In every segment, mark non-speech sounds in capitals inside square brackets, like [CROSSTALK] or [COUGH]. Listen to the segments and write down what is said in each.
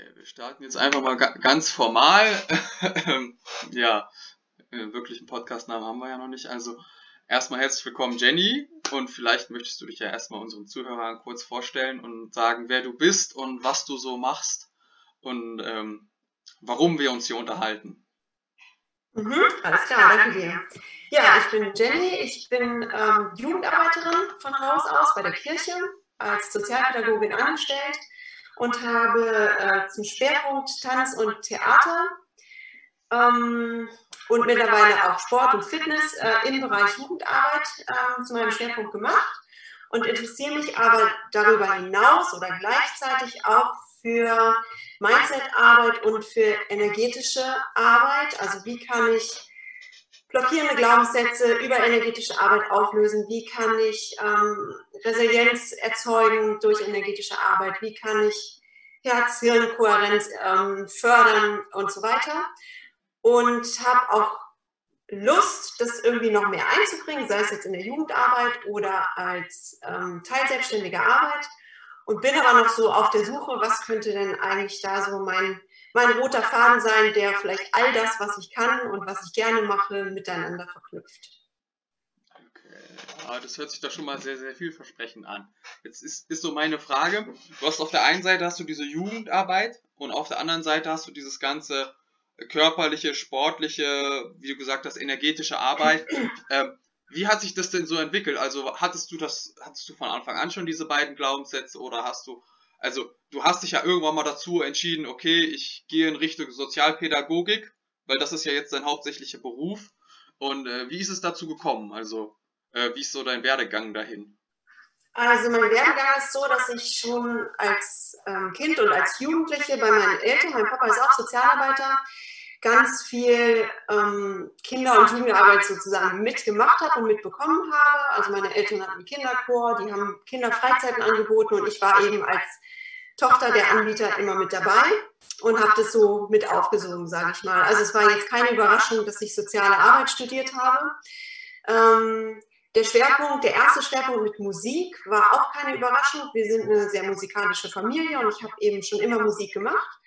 Okay, wir starten jetzt einfach mal ganz formal. [LAUGHS] ja, äh, wirklich einen Podcastnamen haben wir ja noch nicht. Also erstmal herzlich willkommen, Jenny. Und vielleicht möchtest du dich ja erstmal unseren Zuhörern kurz vorstellen und sagen, wer du bist und was du so machst und ähm, warum wir uns hier unterhalten. Mhm, alles klar, danke dir. Ja, ich bin Jenny, ich bin ähm, Jugendarbeiterin von Haus aus bei der Kirche, als Sozialpädagogin angestellt und habe äh, zum Schwerpunkt Tanz und Theater ähm, und mittlerweile auch Sport und Fitness äh, im Bereich Jugendarbeit äh, zu meinem Schwerpunkt gemacht und interessiere mich aber darüber hinaus oder gleichzeitig auch für Mindset-Arbeit und für energetische Arbeit. Also wie kann ich blockierende Glaubenssätze über energetische Arbeit auflösen? Wie kann ich ähm, Resilienz erzeugen durch energetische Arbeit? Wie kann ich Herz-Hirn-Kohärenz ähm, fördern und so weiter? Und habe auch Lust, das irgendwie noch mehr einzubringen, sei es jetzt in der Jugendarbeit oder als ähm, teilselbstständige Arbeit. Und bin aber noch so auf der Suche, was könnte denn eigentlich da so mein mein roter Faden sein, der vielleicht all das, was ich kann und was ich gerne mache, miteinander verknüpft. Okay, ja, das hört sich doch schon mal sehr, sehr vielversprechend an. Jetzt ist, ist so meine Frage, du hast auf der einen Seite hast du diese Jugendarbeit und auf der anderen Seite hast du dieses ganze körperliche, sportliche, wie du gesagt hast, energetische Arbeit. Ähm, wie hat sich das denn so entwickelt? Also hattest du das, hattest du von Anfang an schon diese beiden Glaubenssätze oder hast du also du hast dich ja irgendwann mal dazu entschieden, okay, ich gehe in Richtung Sozialpädagogik, weil das ist ja jetzt dein hauptsächlicher Beruf. Und äh, wie ist es dazu gekommen? Also, äh, wie ist so dein Werdegang dahin? Also mein Werdegang ist so, dass ich schon als ähm, Kind und als Jugendliche bei meinen Eltern, mein Papa ist auch Sozialarbeiter, ganz viel ähm, Kinder- und Jugendarbeit sozusagen mitgemacht habe und mitbekommen habe. Also meine Eltern hatten Kinderchor, die haben Kinderfreizeiten angeboten und ich war eben als Tochter der Anbieter immer mit dabei und habe das so mit aufgesogen, sage ich mal. Also es war jetzt keine Überraschung, dass ich soziale Arbeit studiert habe. Ähm, der Schwerpunkt, der erste Schwerpunkt mit Musik war auch keine Überraschung. Wir sind eine sehr musikalische Familie und ich habe eben schon immer Musik gemacht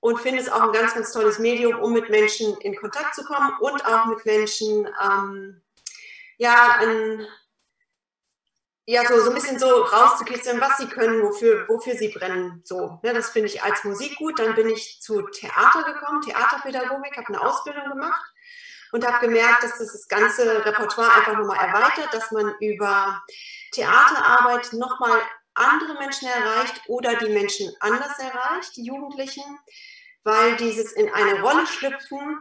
und finde es auch ein ganz, ganz tolles Medium, um mit Menschen in Kontakt zu kommen und auch mit Menschen, ähm, ja, ein, ja, so, so ein bisschen so rauszukitzeln, was sie können, wofür, wofür sie brennen. So, ne, das finde ich als Musik gut. Dann bin ich zu Theater gekommen, Theaterpädagogik, habe eine Ausbildung gemacht und habe gemerkt, dass das das ganze Repertoire einfach nochmal erweitert, dass man über Theaterarbeit nochmal andere Menschen erreicht oder die Menschen anders erreicht, die Jugendlichen weil dieses in eine Rolle schlüpfen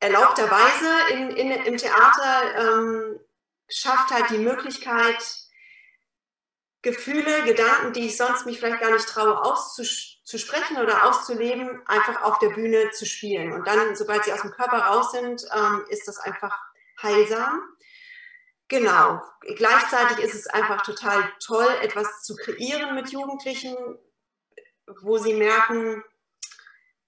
erlaubterweise in, in, im Theater ähm, schafft halt die Möglichkeit, Gefühle, Gedanken, die ich sonst mich vielleicht gar nicht traue auszusprechen oder auszuleben, einfach auf der Bühne zu spielen. Und dann, sobald sie aus dem Körper raus sind, ähm, ist das einfach heilsam. Genau. Gleichzeitig ist es einfach total toll, etwas zu kreieren mit Jugendlichen, wo sie merken,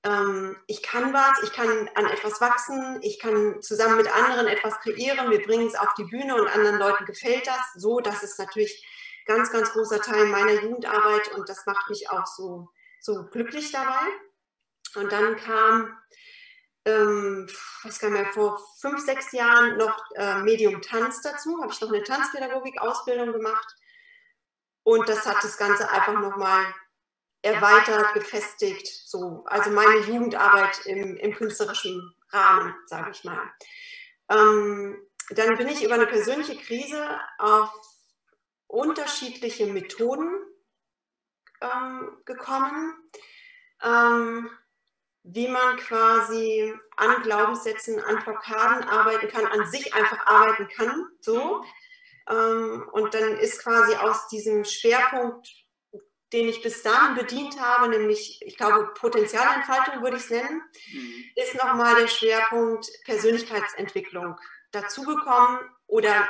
ähm, ich kann was, ich kann an etwas wachsen, ich kann zusammen mit anderen etwas kreieren, wir bringen es auf die Bühne und anderen Leuten gefällt das so, das ist natürlich ganz, ganz großer Teil meiner Jugendarbeit und das macht mich auch so, so glücklich dabei. Und dann kam, ähm, was kam ja vor fünf, sechs Jahren noch äh, Medium Tanz dazu, habe ich noch eine Tanzpädagogik-Ausbildung gemacht und das hat das Ganze einfach nochmal erweitert, gefestigt. So, also meine Jugendarbeit im, im künstlerischen Rahmen, sage ich mal. Ähm, dann bin ich über eine persönliche Krise auf unterschiedliche Methoden ähm, gekommen, ähm, wie man quasi an Glaubenssätzen, an Blockaden arbeiten kann, an sich einfach arbeiten kann. So. Ähm, und dann ist quasi aus diesem Schwerpunkt den ich bis dahin bedient habe, nämlich, ich glaube, Potenzialentfaltung würde ich es nennen, mhm. ist nochmal der Schwerpunkt Persönlichkeitsentwicklung dazugekommen oder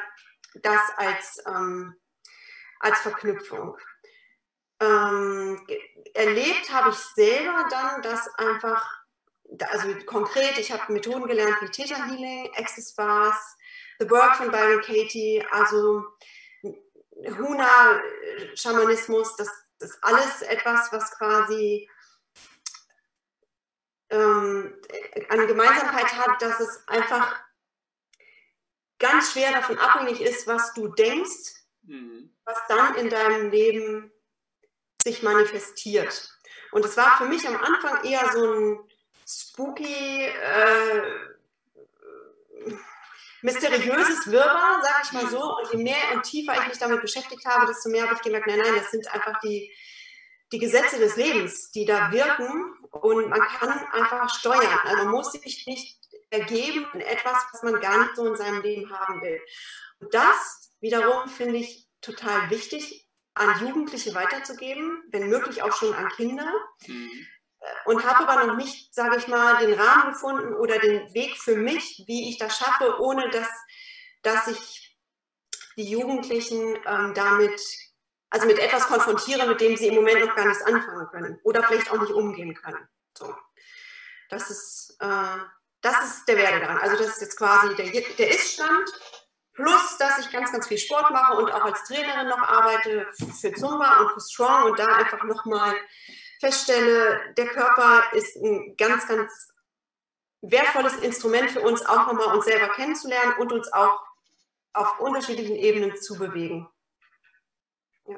das als, ähm, als Verknüpfung. Ähm, erlebt habe ich selber dann, dass einfach, also konkret, ich habe Methoden gelernt wie Theta Healing, Access Bars, The Work von Byron Katie, also Huna-Schamanismus, das das ist alles etwas, was quasi ähm, an Gemeinsamkeit hat, dass es einfach ganz schwer davon abhängig ist, was du denkst, mhm. was dann in deinem Leben sich manifestiert. Und es war für mich am Anfang eher so ein spooky, äh, mysteriöses Wirrwarr, sag ich mal so. Und je mehr und tiefer ich mich damit beschäftigt habe, desto mehr habe ich gemerkt, nein, nein, das sind einfach die, die Gesetze des Lebens, die da wirken und man kann einfach steuern. Also man muss sich nicht ergeben in etwas, was man gar nicht so in seinem Leben haben will. Und das wiederum finde ich total wichtig, an Jugendliche weiterzugeben, wenn möglich auch schon an Kinder. Mhm. Und habe aber noch nicht, sage ich mal, den Rahmen gefunden oder den Weg für mich, wie ich das schaffe, ohne dass, dass ich die Jugendlichen ähm, damit, also mit etwas konfrontiere, mit dem sie im Moment noch gar nichts anfangen können oder vielleicht auch nicht umgehen können. So. Das ist, äh, das ist der Werdegang. Also das ist jetzt quasi der, der Ist-Stand. Plus, dass ich ganz, ganz viel Sport mache und auch als Trainerin noch arbeite für Zumba und für Strong und da einfach nochmal feststelle, der Körper ist ein ganz, ganz wertvolles Instrument für uns, auch nochmal uns selber kennenzulernen und uns auch auf unterschiedlichen Ebenen zu bewegen. Ja.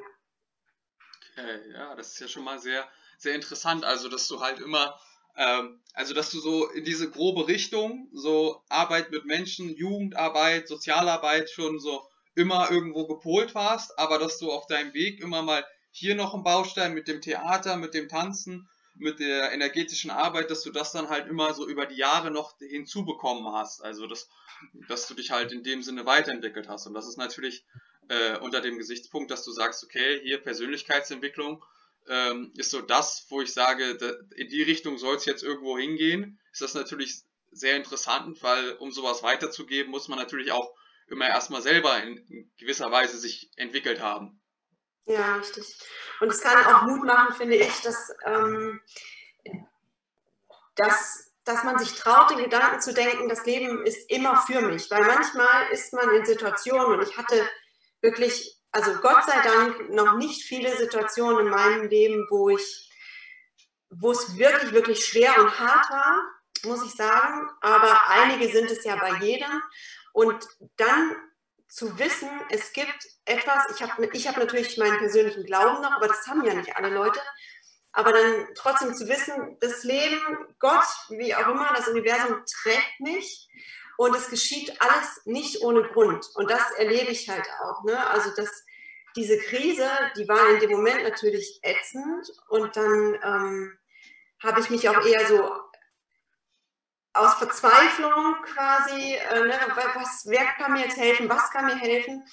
Okay, ja, das ist ja schon mal sehr, sehr interessant. Also, dass du halt immer ähm, also, dass du so in diese grobe Richtung, so Arbeit mit Menschen, Jugendarbeit, Sozialarbeit schon so immer irgendwo gepolt warst, aber dass du auf deinem Weg immer mal hier noch ein Baustein mit dem Theater, mit dem Tanzen, mit der energetischen Arbeit, dass du das dann halt immer so über die Jahre noch hinzubekommen hast. Also, dass, dass du dich halt in dem Sinne weiterentwickelt hast. Und das ist natürlich äh, unter dem Gesichtspunkt, dass du sagst, okay, hier Persönlichkeitsentwicklung, ähm, ist so das, wo ich sage, in die Richtung soll es jetzt irgendwo hingehen. Ist das natürlich sehr interessant, weil um sowas weiterzugeben, muss man natürlich auch immer erstmal selber in gewisser Weise sich entwickelt haben. Ja, richtig. Und es kann auch Mut machen, finde ich, dass, ähm, dass, dass man sich traut, den Gedanken zu denken, das Leben ist immer für mich. Weil manchmal ist man in Situationen, und ich hatte wirklich also Gott sei Dank noch nicht viele Situationen in meinem Leben, wo ich, wo es wirklich, wirklich schwer und hart war, muss ich sagen. Aber einige sind es ja bei jedem. Und dann zu wissen, es gibt etwas, ich habe ich hab natürlich meinen persönlichen Glauben noch, aber das haben ja nicht alle Leute. Aber dann trotzdem zu wissen, das Leben, Gott, wie auch immer, das Universum trägt mich und es geschieht alles nicht ohne Grund. Und das erlebe ich halt auch. Ne? Also das, diese Krise, die war in dem Moment natürlich ätzend. Und dann ähm, habe ich mich auch eher so aus Verzweiflung quasi, äh, ne, was, wer kann mir jetzt helfen, was kann mir helfen,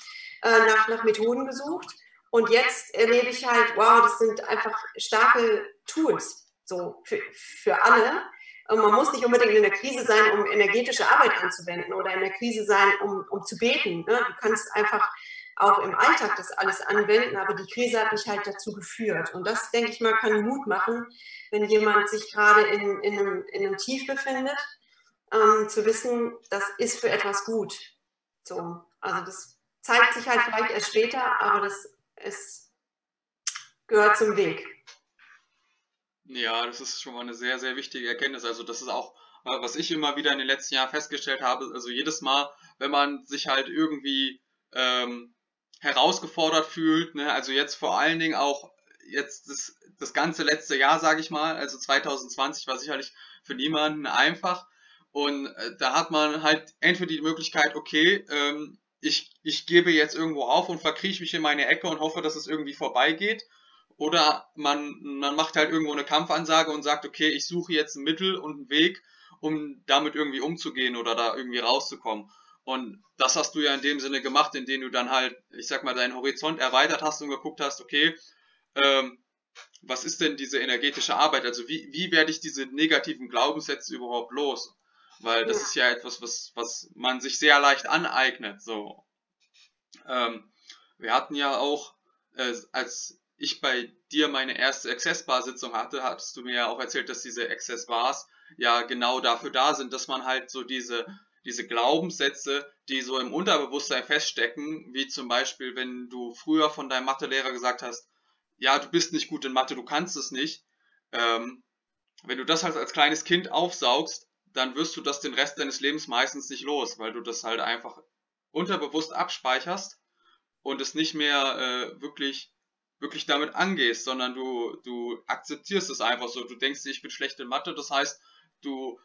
äh, nach, nach Methoden gesucht. Und jetzt erlebe ich halt, wow, das sind einfach starke Tools so für, für alle. Man muss nicht unbedingt in der Krise sein, um energetische Arbeit anzuwenden oder in der Krise sein, um, um zu beten. Ne? Du kannst einfach auch im Alltag das alles anwenden, aber die Krise hat mich halt dazu geführt. Und das, denke ich mal, kann Mut machen, wenn jemand sich gerade in, in, einem, in einem Tief befindet, ähm, zu wissen, das ist für etwas gut. So, also das zeigt sich halt vielleicht erst später, aber das ist, gehört zum Weg. Ja, das ist schon mal eine sehr, sehr wichtige Erkenntnis. Also das ist auch, äh, was ich immer wieder in den letzten Jahren festgestellt habe. Also jedes Mal, wenn man sich halt irgendwie ähm, herausgefordert fühlt, ne? also jetzt vor allen Dingen auch jetzt das, das ganze letzte Jahr, sage ich mal, also 2020 war sicherlich für niemanden einfach. Und äh, da hat man halt entweder die Möglichkeit, okay, ähm, ich, ich gebe jetzt irgendwo auf und verkrieche mich in meine Ecke und hoffe, dass es irgendwie vorbeigeht. Oder man, man macht halt irgendwo eine Kampfansage und sagt, okay, ich suche jetzt ein Mittel und einen Weg, um damit irgendwie umzugehen oder da irgendwie rauszukommen. Und das hast du ja in dem Sinne gemacht, indem du dann halt, ich sag mal, deinen Horizont erweitert hast und geguckt hast, okay, ähm, was ist denn diese energetische Arbeit? Also wie, wie werde ich diese negativen Glaubenssätze überhaupt los? Weil das ja. ist ja etwas, was, was man sich sehr leicht aneignet. So. Ähm, wir hatten ja auch, äh, als ich bei dir meine erste Access-Bar-Sitzung hatte, hattest du mir ja auch erzählt, dass diese Access-Bars ja genau dafür da sind, dass man halt so diese, diese Glaubenssätze, die so im Unterbewusstsein feststecken, wie zum Beispiel, wenn du früher von deinem Mathelehrer gesagt hast, ja, du bist nicht gut in Mathe, du kannst es nicht, ähm, wenn du das halt als kleines Kind aufsaugst, dann wirst du das den Rest deines Lebens meistens nicht los, weil du das halt einfach unterbewusst abspeicherst und es nicht mehr äh, wirklich wirklich damit angehst, sondern du du akzeptierst es einfach so. Du denkst, ich bin schlecht in Mathe, das heißt, du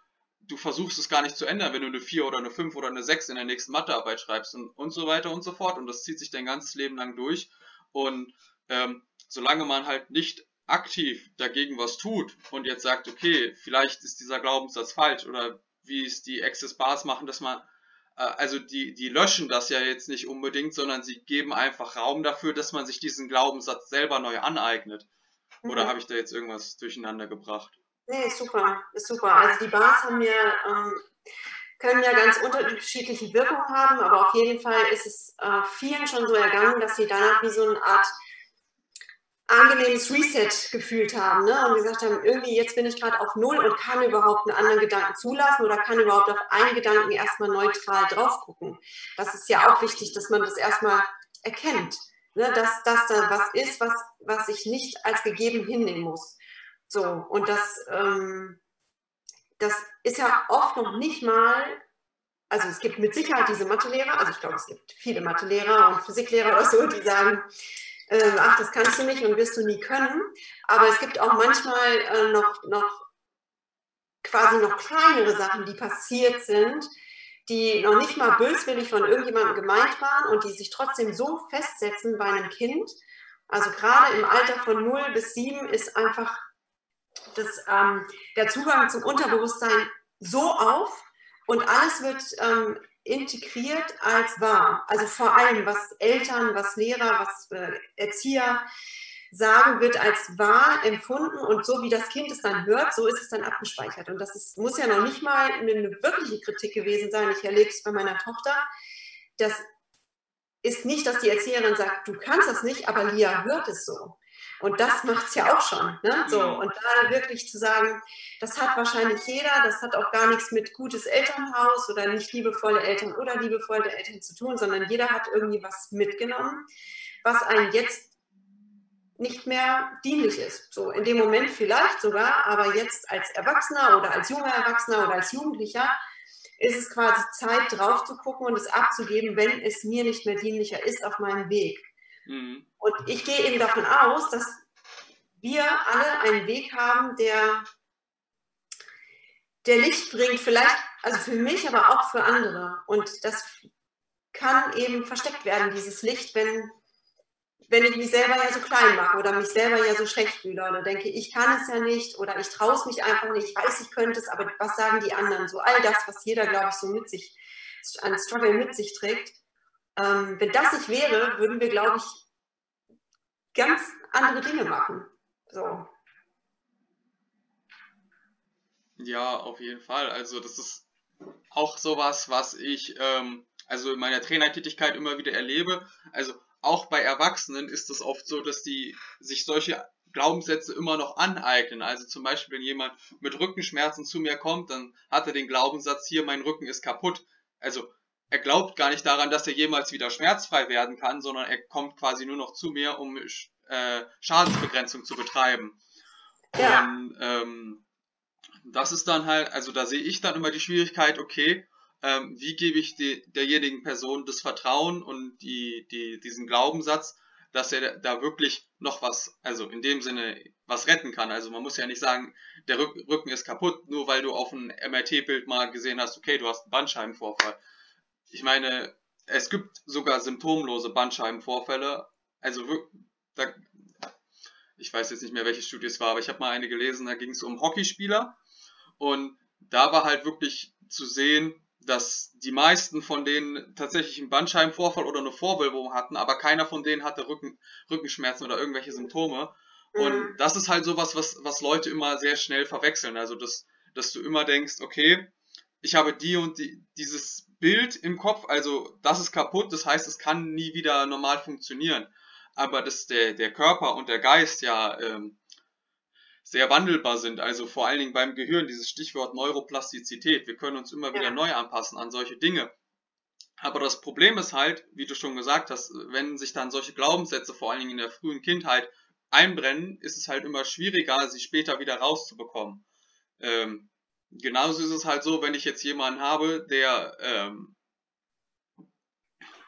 du versuchst es gar nicht zu ändern, wenn du eine 4 oder eine 5 oder eine 6 in der nächsten Mathearbeit schreibst und, und so weiter und so fort. Und das zieht sich dein ganzes Leben lang durch. Und ähm, solange man halt nicht aktiv dagegen was tut und jetzt sagt, okay, vielleicht ist dieser Glaubenssatz falsch oder wie es die Access Bars machen, dass man, also die, die löschen das ja jetzt nicht unbedingt, sondern sie geben einfach Raum dafür, dass man sich diesen Glaubenssatz selber neu aneignet. Oder mhm. habe ich da jetzt irgendwas durcheinander gebracht? Nee, super, ist super. Also die Bars haben ja, ähm, können ja ganz unterschiedliche Wirkungen haben, aber auf jeden Fall ist es äh, vielen schon so ergangen, dass sie danach wie so eine Art angenehmes Reset gefühlt haben ne? und gesagt haben, irgendwie jetzt bin ich gerade auf Null und kann überhaupt einen anderen Gedanken zulassen oder kann überhaupt auf einen Gedanken erstmal neutral drauf gucken. Das ist ja auch wichtig, dass man das erstmal erkennt, ne? dass das da was ist, was, was ich nicht als gegeben hinnehmen muss. So, und das, ähm, das ist ja oft noch nicht mal, also es gibt mit Sicherheit diese Mathelehrer, also ich glaube, es gibt viele Mathelehrer und Physiklehrer oder so, die sagen, äh, ach, das kannst du nicht und wirst du nie können. Aber es gibt auch manchmal äh, noch, noch quasi noch kleinere Sachen, die passiert sind, die noch nicht mal böswillig von irgendjemandem gemeint waren und die sich trotzdem so festsetzen bei einem Kind. Also gerade im Alter von 0 bis 7 ist einfach das, ähm, der Zugang zum Unterbewusstsein so auf und alles wird ähm, integriert als wahr. Also vor allem, was Eltern, was Lehrer, was äh, Erzieher sagen, wird als wahr empfunden und so wie das Kind es dann hört, so ist es dann abgespeichert. Und das ist, muss ja noch nicht mal eine, eine wirkliche Kritik gewesen sein. Ich erlebe es bei meiner Tochter. Das ist nicht, dass die Erzieherin sagt, du kannst das nicht, aber Lia hört es so. Und das macht es ja auch schon. Ne? So, und da wirklich zu sagen, das hat wahrscheinlich jeder, das hat auch gar nichts mit gutes Elternhaus oder nicht liebevolle Eltern oder liebevolle Eltern zu tun, sondern jeder hat irgendwie was mitgenommen, was einem jetzt nicht mehr dienlich ist. So in dem Moment vielleicht sogar, aber jetzt als Erwachsener oder als junger Erwachsener oder als Jugendlicher ist es quasi Zeit drauf zu gucken und es abzugeben, wenn es mir nicht mehr dienlicher ist auf meinem Weg. Mhm. Und ich gehe eben davon aus, dass wir alle einen Weg haben, der, der Licht bringt, vielleicht, also für mich, aber auch für andere. Und das kann eben versteckt werden, dieses Licht, wenn, wenn ich mich selber ja so klein mache oder mich selber ja so schlecht fühle oder denke, ich kann es ja nicht oder ich traue es mich einfach nicht, ich weiß, ich könnte es, aber was sagen die anderen? So all das, was jeder, glaube ich, so mit sich, an Struggle mit sich trägt. Ähm, wenn das nicht wäre, würden wir, glaube ich, ganz andere Dinge machen. So. Ja, auf jeden Fall. Also das ist auch sowas, was ich ähm, also in meiner Trainertätigkeit immer wieder erlebe. Also auch bei Erwachsenen ist es oft so, dass die sich solche Glaubenssätze immer noch aneignen. Also zum Beispiel, wenn jemand mit Rückenschmerzen zu mir kommt, dann hat er den Glaubenssatz, hier mein Rücken ist kaputt. Also er glaubt gar nicht daran, dass er jemals wieder schmerzfrei werden kann, sondern er kommt quasi nur noch zu mir, um äh, Schadensbegrenzung zu betreiben. Ja. Und ähm, das ist dann halt, also da sehe ich dann immer die Schwierigkeit, okay, ähm, wie gebe ich die, derjenigen Person das Vertrauen und die, die, diesen Glaubenssatz, dass er da wirklich noch was, also in dem Sinne was retten kann. Also man muss ja nicht sagen, der Rücken ist kaputt, nur weil du auf ein MRT-Bild mal gesehen hast, okay, du hast einen Bandscheibenvorfall ich meine, es gibt sogar symptomlose Bandscheibenvorfälle. Also, da, ich weiß jetzt nicht mehr, welche Studie es war, aber ich habe mal eine gelesen, da ging es um Hockeyspieler. Und da war halt wirklich zu sehen, dass die meisten von denen tatsächlich einen Bandscheibenvorfall oder eine Vorwölbung hatten, aber keiner von denen hatte Rücken, Rückenschmerzen oder irgendwelche Symptome. Und mhm. das ist halt sowas, was, was Leute immer sehr schnell verwechseln. Also, dass, dass du immer denkst, okay, ich habe die und die, dieses Bild im Kopf, also das ist kaputt, das heißt, es kann nie wieder normal funktionieren. Aber dass der, der Körper und der Geist ja ähm, sehr wandelbar sind, also vor allen Dingen beim Gehirn, dieses Stichwort Neuroplastizität. Wir können uns immer wieder ja. neu anpassen an solche Dinge. Aber das Problem ist halt, wie du schon gesagt hast, wenn sich dann solche Glaubenssätze vor allen Dingen in der frühen Kindheit einbrennen, ist es halt immer schwieriger, sie später wieder rauszubekommen. ähm, genauso ist es halt so, wenn ich jetzt jemanden habe, der, ähm,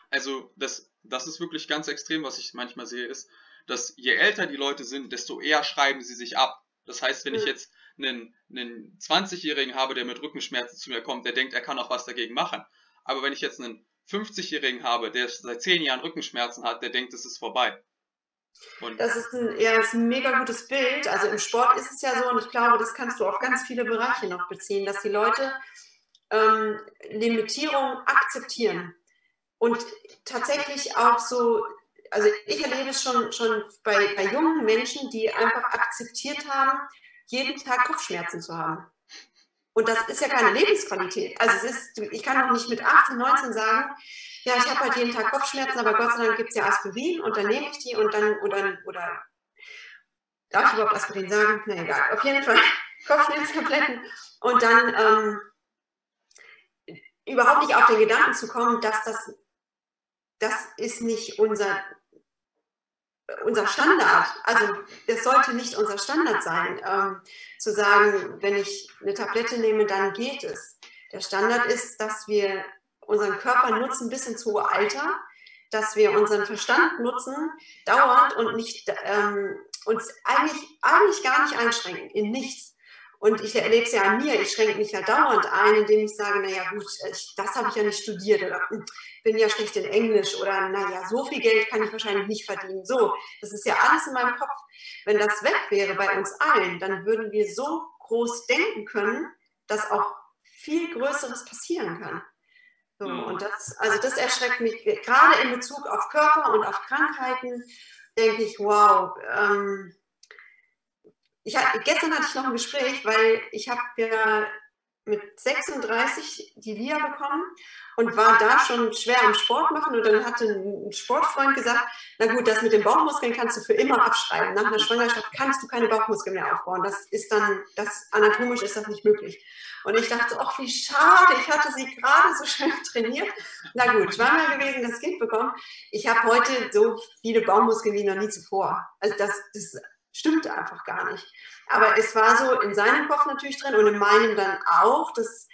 also das, das ist wirklich ganz extrem, was ich manchmal sehe, ist, dass je älter die Leute sind, desto eher schreiben sie sich ab. Das heißt, wenn ich jetzt einen, einen 20-Jährigen habe, der mit Rückenschmerzen zu mir kommt, der denkt, er kann auch was dagegen machen. Aber wenn ich jetzt einen 50-Jährigen habe, der seit 10 Jahren Rückenschmerzen hat, der denkt, es ist vorbei. Und das ist ein, ja, ist ein mega gutes Bild. Also im Sport ist es ja so, und ich glaube, das kannst du auf ganz viele Bereiche noch beziehen, dass die Leute ähm, Limitierung akzeptieren und tatsächlich auch so, also ich erlebe es schon, schon bei, bei jungen Menschen, die einfach akzeptiert haben, jeden Tag Kopfschmerzen zu haben. Und das ist ja keine Lebensqualität. Also es ist, ich kann doch nicht mit 18, 19 sagen, ja, ich habe halt jeden Tag Kopfschmerzen, aber Gott sei Dank gibt es ja Aspirin und dann nehme ich die und dann, oder, oder darf ich überhaupt Aspirin sagen? Na egal, auf jeden Fall [LAUGHS] Kopfschmerztabletten und dann ähm, überhaupt nicht auf den Gedanken zu kommen, dass das, das ist nicht unser unser Standard, also das sollte nicht unser Standard sein, ähm, zu sagen, wenn ich eine Tablette nehme, dann geht es. Der Standard ist, dass wir unseren Körper nutzen bis ins hohe Alter, dass wir unseren Verstand nutzen, dauernd und nicht ähm, uns eigentlich, eigentlich gar nicht einschränken, in nichts. Und ich erlebe es ja an mir, ich schränke mich ja dauernd ein, indem ich sage, naja gut, ich, das habe ich ja nicht studiert oder hm, bin ja schlecht in Englisch oder naja, so viel Geld kann ich wahrscheinlich nicht verdienen. So, das ist ja alles in meinem Kopf. Wenn das weg wäre bei uns allen, dann würden wir so groß denken können, dass auch viel Größeres passieren kann. So, mhm. und das, also das erschreckt mich gerade in Bezug auf Körper und auf Krankheiten, denke ich, wow, ähm, ich, gestern hatte ich noch ein Gespräch, weil ich habe ja mit 36 die Via bekommen und war da schon schwer am Sport machen und dann hatte ein Sportfreund gesagt, na gut, das mit den Bauchmuskeln kannst du für immer abschreiben. Nach einer Schwangerschaft kannst du keine Bauchmuskeln mehr aufbauen. Das ist dann, das anatomisch ist das nicht möglich. Und ich dachte, ach wie schade, ich hatte sie gerade so schön trainiert. Na gut, schwanger gewesen, das Kind bekommen. Ich habe heute so viele Bauchmuskeln wie noch nie zuvor. Also das, das stimmte einfach gar nicht. Aber es war so in seinem Kopf natürlich drin und in meinem dann auch, dass,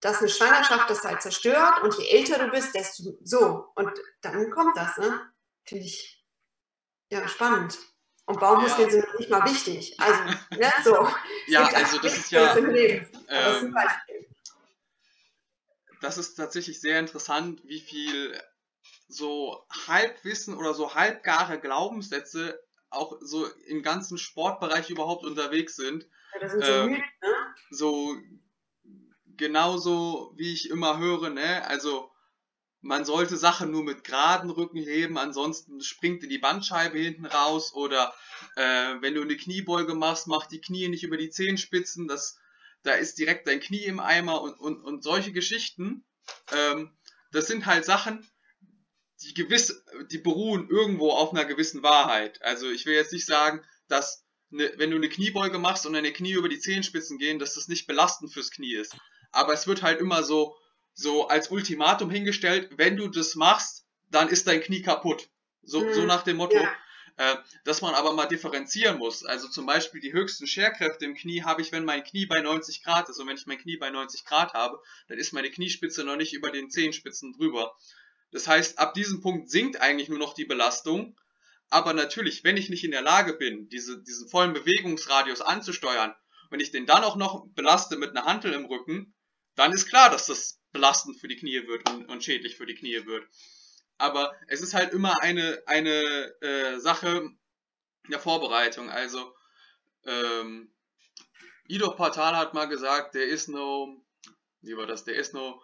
dass eine Schwangerschaft das halt zerstört und je älter du bist, desto so. Und dann kommt das, ne? Finde ich ja spannend. Und Baumuskeln sind nicht mal wichtig. Also, ne, so. [LAUGHS] ja, also das ist ja. Ähm, das, ist das ist tatsächlich sehr interessant, wie viel so Halbwissen oder so halbgare Glaubenssätze auch so im ganzen Sportbereich überhaupt unterwegs sind. Ja, das sind so, äh, ne? so genauso wie ich immer höre, ne? Also man sollte Sachen nur mit geraden Rücken heben, ansonsten springt dir die Bandscheibe hinten raus oder äh, wenn du eine Kniebeuge machst, mach die Knie nicht über die Zehenspitzen, das, da ist direkt dein Knie im Eimer und, und, und solche Geschichten. Ähm, das sind halt Sachen, die gewiss, die beruhen irgendwo auf einer gewissen Wahrheit. Also ich will jetzt nicht sagen, dass ne, wenn du eine Kniebeuge machst und deine Knie über die Zehenspitzen gehen, dass das nicht belastend fürs Knie ist. Aber es wird halt immer so, so als Ultimatum hingestellt, wenn du das machst, dann ist dein Knie kaputt. So, mhm. so nach dem Motto, ja. äh, dass man aber mal differenzieren muss. Also zum Beispiel die höchsten Scherkräfte im Knie habe ich, wenn mein Knie bei 90 Grad ist. Und wenn ich mein Knie bei 90 Grad habe, dann ist meine Kniespitze noch nicht über den Zehenspitzen drüber. Das heißt, ab diesem Punkt sinkt eigentlich nur noch die Belastung. Aber natürlich, wenn ich nicht in der Lage bin, diese, diesen vollen Bewegungsradius anzusteuern, wenn ich den dann auch noch belaste mit einer Hantel im Rücken, dann ist klar, dass das belastend für die Knie wird und, und schädlich für die Knie wird. Aber es ist halt immer eine, eine äh, Sache der Vorbereitung. Also, ähm, Ido Portal hat mal gesagt, there is no, wie war das, there is no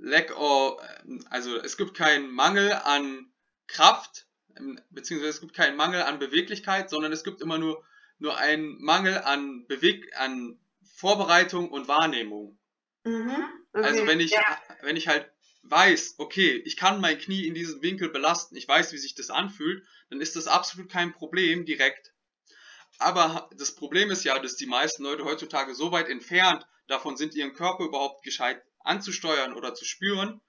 lack of, also es gibt keinen Mangel an Kraft, beziehungsweise es gibt keinen Mangel an Beweglichkeit, sondern es gibt immer nur, nur einen Mangel an Beweg, an Vorbereitung und Wahrnehmung. Mhm, okay, also wenn ich, ja. wenn ich halt weiß, okay, ich kann mein Knie in diesem Winkel belasten, ich weiß, wie sich das anfühlt, dann ist das absolut kein Problem direkt. Aber das Problem ist ja, dass die meisten Leute heutzutage so weit entfernt davon sind, ihren Körper überhaupt gescheit anzusteuern oder zu spüren,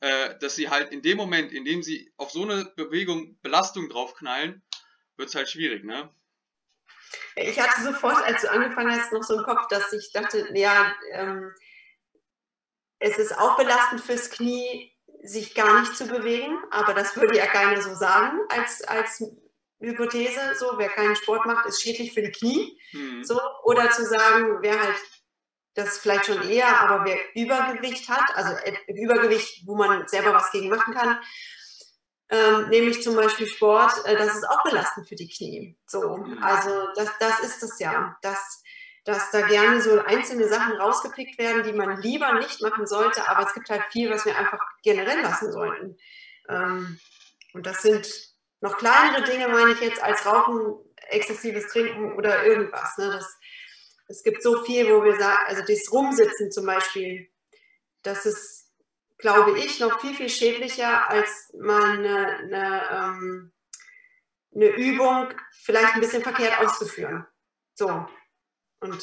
äh, dass sie halt in dem Moment, in dem sie auf so eine Bewegung Belastung draufknallen, wird es halt schwierig, ne? Ich hatte sofort, als du angefangen hast, noch so im Kopf, dass ich dachte, ja, ähm, es ist auch belastend fürs Knie, sich gar nicht zu bewegen, aber das würde ja keiner so sagen als, als Hypothese. So, wer keinen Sport macht, ist schädlich für die Knie. Mhm. So, oder zu sagen, wer halt das vielleicht schon eher, aber wer Übergewicht hat, also Übergewicht, wo man selber was gegen machen kann, ähm, nämlich zum Beispiel Sport, äh, das ist auch belastend für die Knie. So, also das, das ist es ja, dass, dass da gerne so einzelne Sachen rausgepickt werden, die man lieber nicht machen sollte, aber es gibt halt viel, was wir einfach generell lassen sollten. Ähm, und das sind noch kleinere Dinge, meine ich jetzt, als Rauchen, exzessives Trinken oder irgendwas. Ne? Das, es gibt so viel, wo wir sagen, also das Rumsitzen zum Beispiel, das ist glaube ich, noch viel, viel schädlicher, als mal eine, eine, ähm, eine Übung vielleicht ein bisschen verkehrt auszuführen. So. Und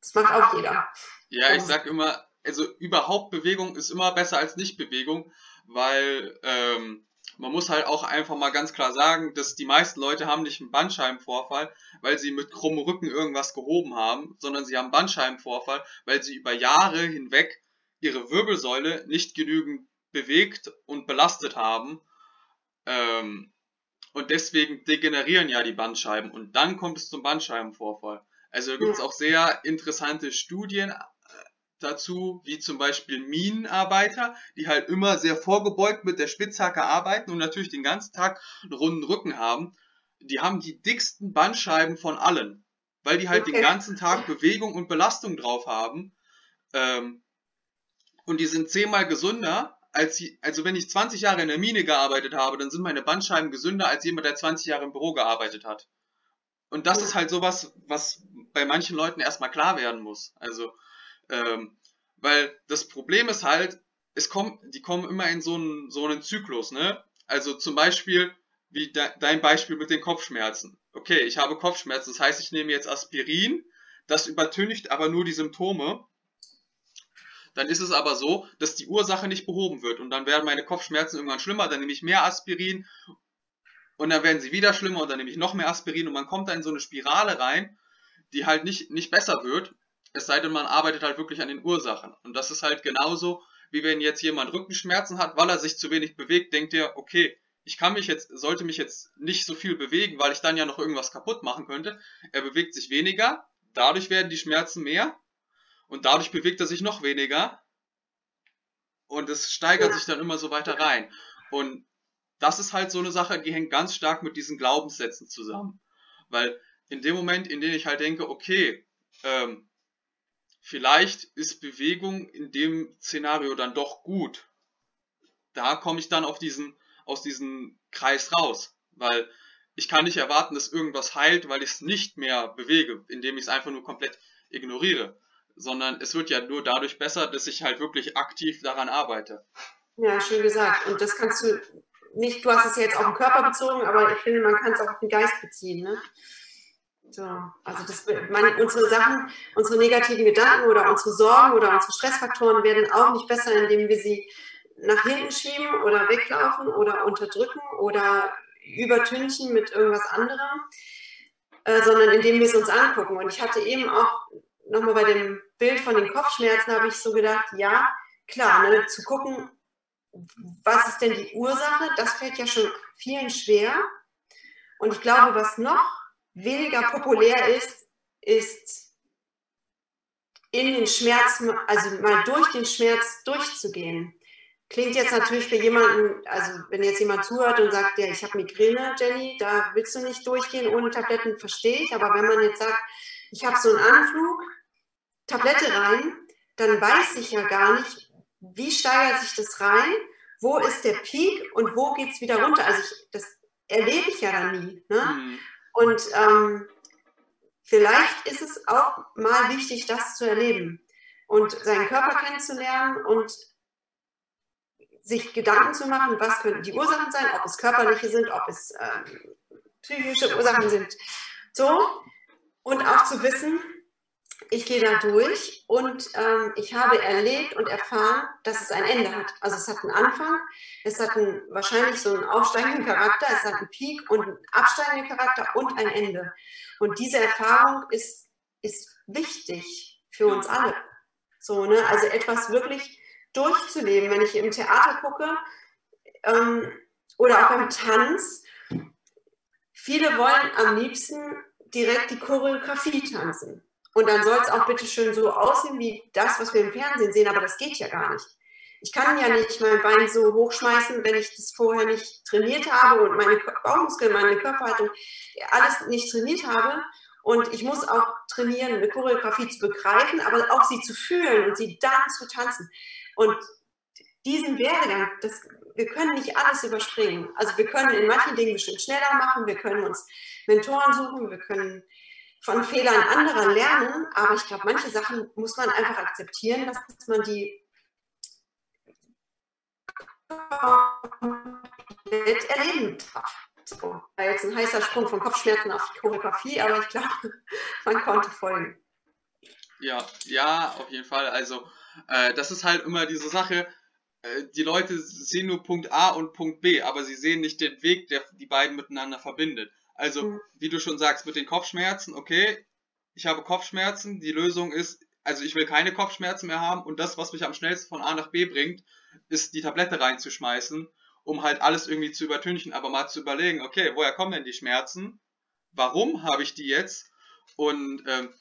das macht auch jeder. Ja, ich sag immer, also überhaupt Bewegung ist immer besser als Nicht-Bewegung, weil ähm, man muss halt auch einfach mal ganz klar sagen, dass die meisten Leute haben nicht einen Bandscheibenvorfall, weil sie mit krummem Rücken irgendwas gehoben haben, sondern sie haben Bandscheibenvorfall, weil sie über Jahre hinweg ihre Wirbelsäule nicht genügend bewegt und belastet haben. Ähm, und deswegen degenerieren ja die Bandscheiben und dann kommt es zum Bandscheibenvorfall. Also gibt es auch sehr interessante Studien dazu, wie zum Beispiel Minenarbeiter, die halt immer sehr vorgebeugt mit der Spitzhacke arbeiten und natürlich den ganzen Tag einen runden Rücken haben. Die haben die dicksten Bandscheiben von allen, weil die halt okay. den ganzen Tag Bewegung und Belastung drauf haben. Ähm, und die sind zehnmal gesünder, als sie, also wenn ich 20 Jahre in der Mine gearbeitet habe, dann sind meine Bandscheiben gesünder als jemand, der 20 Jahre im Büro gearbeitet hat. Und das ist halt sowas, was bei manchen Leuten erstmal klar werden muss. Also, ähm, weil das Problem ist halt, es kommt, die kommen immer in so einen, so einen Zyklus, ne? Also zum Beispiel, wie de, dein Beispiel mit den Kopfschmerzen. Okay, ich habe Kopfschmerzen, das heißt, ich nehme jetzt Aspirin, das übertüncht aber nur die Symptome dann ist es aber so, dass die Ursache nicht behoben wird und dann werden meine Kopfschmerzen irgendwann schlimmer, dann nehme ich mehr Aspirin und dann werden sie wieder schlimmer und dann nehme ich noch mehr Aspirin und man kommt da in so eine Spirale rein, die halt nicht, nicht besser wird, es sei denn, man arbeitet halt wirklich an den Ursachen. Und das ist halt genauso, wie wenn jetzt jemand Rückenschmerzen hat, weil er sich zu wenig bewegt, denkt er, okay, ich kann mich jetzt, sollte mich jetzt nicht so viel bewegen, weil ich dann ja noch irgendwas kaputt machen könnte. Er bewegt sich weniger, dadurch werden die Schmerzen mehr und dadurch bewegt er sich noch weniger. Und es steigert sich dann immer so weiter rein. Und das ist halt so eine Sache, die hängt ganz stark mit diesen Glaubenssätzen zusammen. Weil in dem Moment, in dem ich halt denke, okay, ähm, vielleicht ist Bewegung in dem Szenario dann doch gut, da komme ich dann auf diesen, aus diesem Kreis raus. Weil ich kann nicht erwarten, dass irgendwas heilt, weil ich es nicht mehr bewege, indem ich es einfach nur komplett ignoriere sondern es wird ja nur dadurch besser, dass ich halt wirklich aktiv daran arbeite. Ja, schön gesagt. Und das kannst du nicht, du hast es jetzt auf den Körper bezogen, aber ich finde, man kann es auch auf den Geist beziehen. Ne? So, also das, man, unsere Sachen, unsere negativen Gedanken oder unsere Sorgen oder unsere Stressfaktoren werden auch nicht besser, indem wir sie nach hinten schieben oder weglaufen oder unterdrücken oder übertünchen mit irgendwas anderem, äh, sondern indem wir es uns angucken. Und ich hatte eben auch nochmal bei dem Bild von den Kopfschmerzen habe ich so gedacht, ja, klar, ne, zu gucken, was ist denn die Ursache, das fällt ja schon vielen schwer. Und ich glaube, was noch weniger populär ist, ist in den Schmerz, also mal durch den Schmerz durchzugehen. Klingt jetzt natürlich für jemanden, also wenn jetzt jemand zuhört und sagt, ja, ich habe Migräne, Jenny, da willst du nicht durchgehen ohne Tabletten, verstehe ich. Aber wenn man jetzt sagt, ich habe so einen Anflug, Tablette rein, dann weiß ich ja gar nicht, wie steigert sich das rein, wo ist der Peak und wo geht es wieder runter. Also ich, das erlebe ich ja dann nie. Ne? Mhm. Und ähm, vielleicht ist es auch mal wichtig, das zu erleben und seinen Körper kennenzulernen und sich Gedanken zu machen, was könnten die Ursachen sein, ob es körperliche sind, ob es ähm, psychische Ursachen sind. So, und auch zu wissen, ich gehe da durch und ähm, ich habe erlebt und erfahren, dass es ein Ende hat. Also es hat einen Anfang, es hat einen, wahrscheinlich so einen aufsteigenden Charakter, es hat einen Peak und einen absteigenden Charakter und ein Ende. Und diese Erfahrung ist, ist wichtig für uns alle. So, ne? Also etwas wirklich durchzuleben. Wenn ich im Theater gucke ähm, oder auch beim Tanz, viele wollen am liebsten direkt die Choreografie tanzen. Und dann soll es auch bitte schön so aussehen wie das, was wir im Fernsehen sehen, aber das geht ja gar nicht. Ich kann ja nicht mein Bein so hochschmeißen, wenn ich das vorher nicht trainiert habe und meine Bauchmuskeln, meine Körperhaltung alles nicht trainiert habe. Und ich muss auch trainieren, eine Choreografie zu begreifen, aber auch sie zu fühlen und sie dann zu tanzen. Und diesen Werdegang, das, wir können nicht alles überspringen. Also wir können in manchen Dingen bestimmt schneller machen, wir können uns Mentoren suchen, wir können von Fehlern anderer lernen, aber ich glaube, manche Sachen muss man einfach akzeptieren, dass man die erleben darf. So, war jetzt ein heißer Sprung von Kopfschmerzen auf die Choreografie, aber ich glaube, [LAUGHS] man konnte folgen. Ja, ja, auf jeden Fall. Also, äh, das ist halt immer diese Sache. Äh, die Leute sehen nur Punkt A und Punkt B, aber sie sehen nicht den Weg, der die beiden miteinander verbindet. Also, mhm. wie du schon sagst, mit den Kopfschmerzen, okay, ich habe Kopfschmerzen, die Lösung ist, also ich will keine Kopfschmerzen mehr haben und das, was mich am schnellsten von A nach B bringt, ist die Tablette reinzuschmeißen, um halt alles irgendwie zu übertünchen, aber mal zu überlegen, okay, woher kommen denn die Schmerzen? Warum habe ich die jetzt? Und ähm,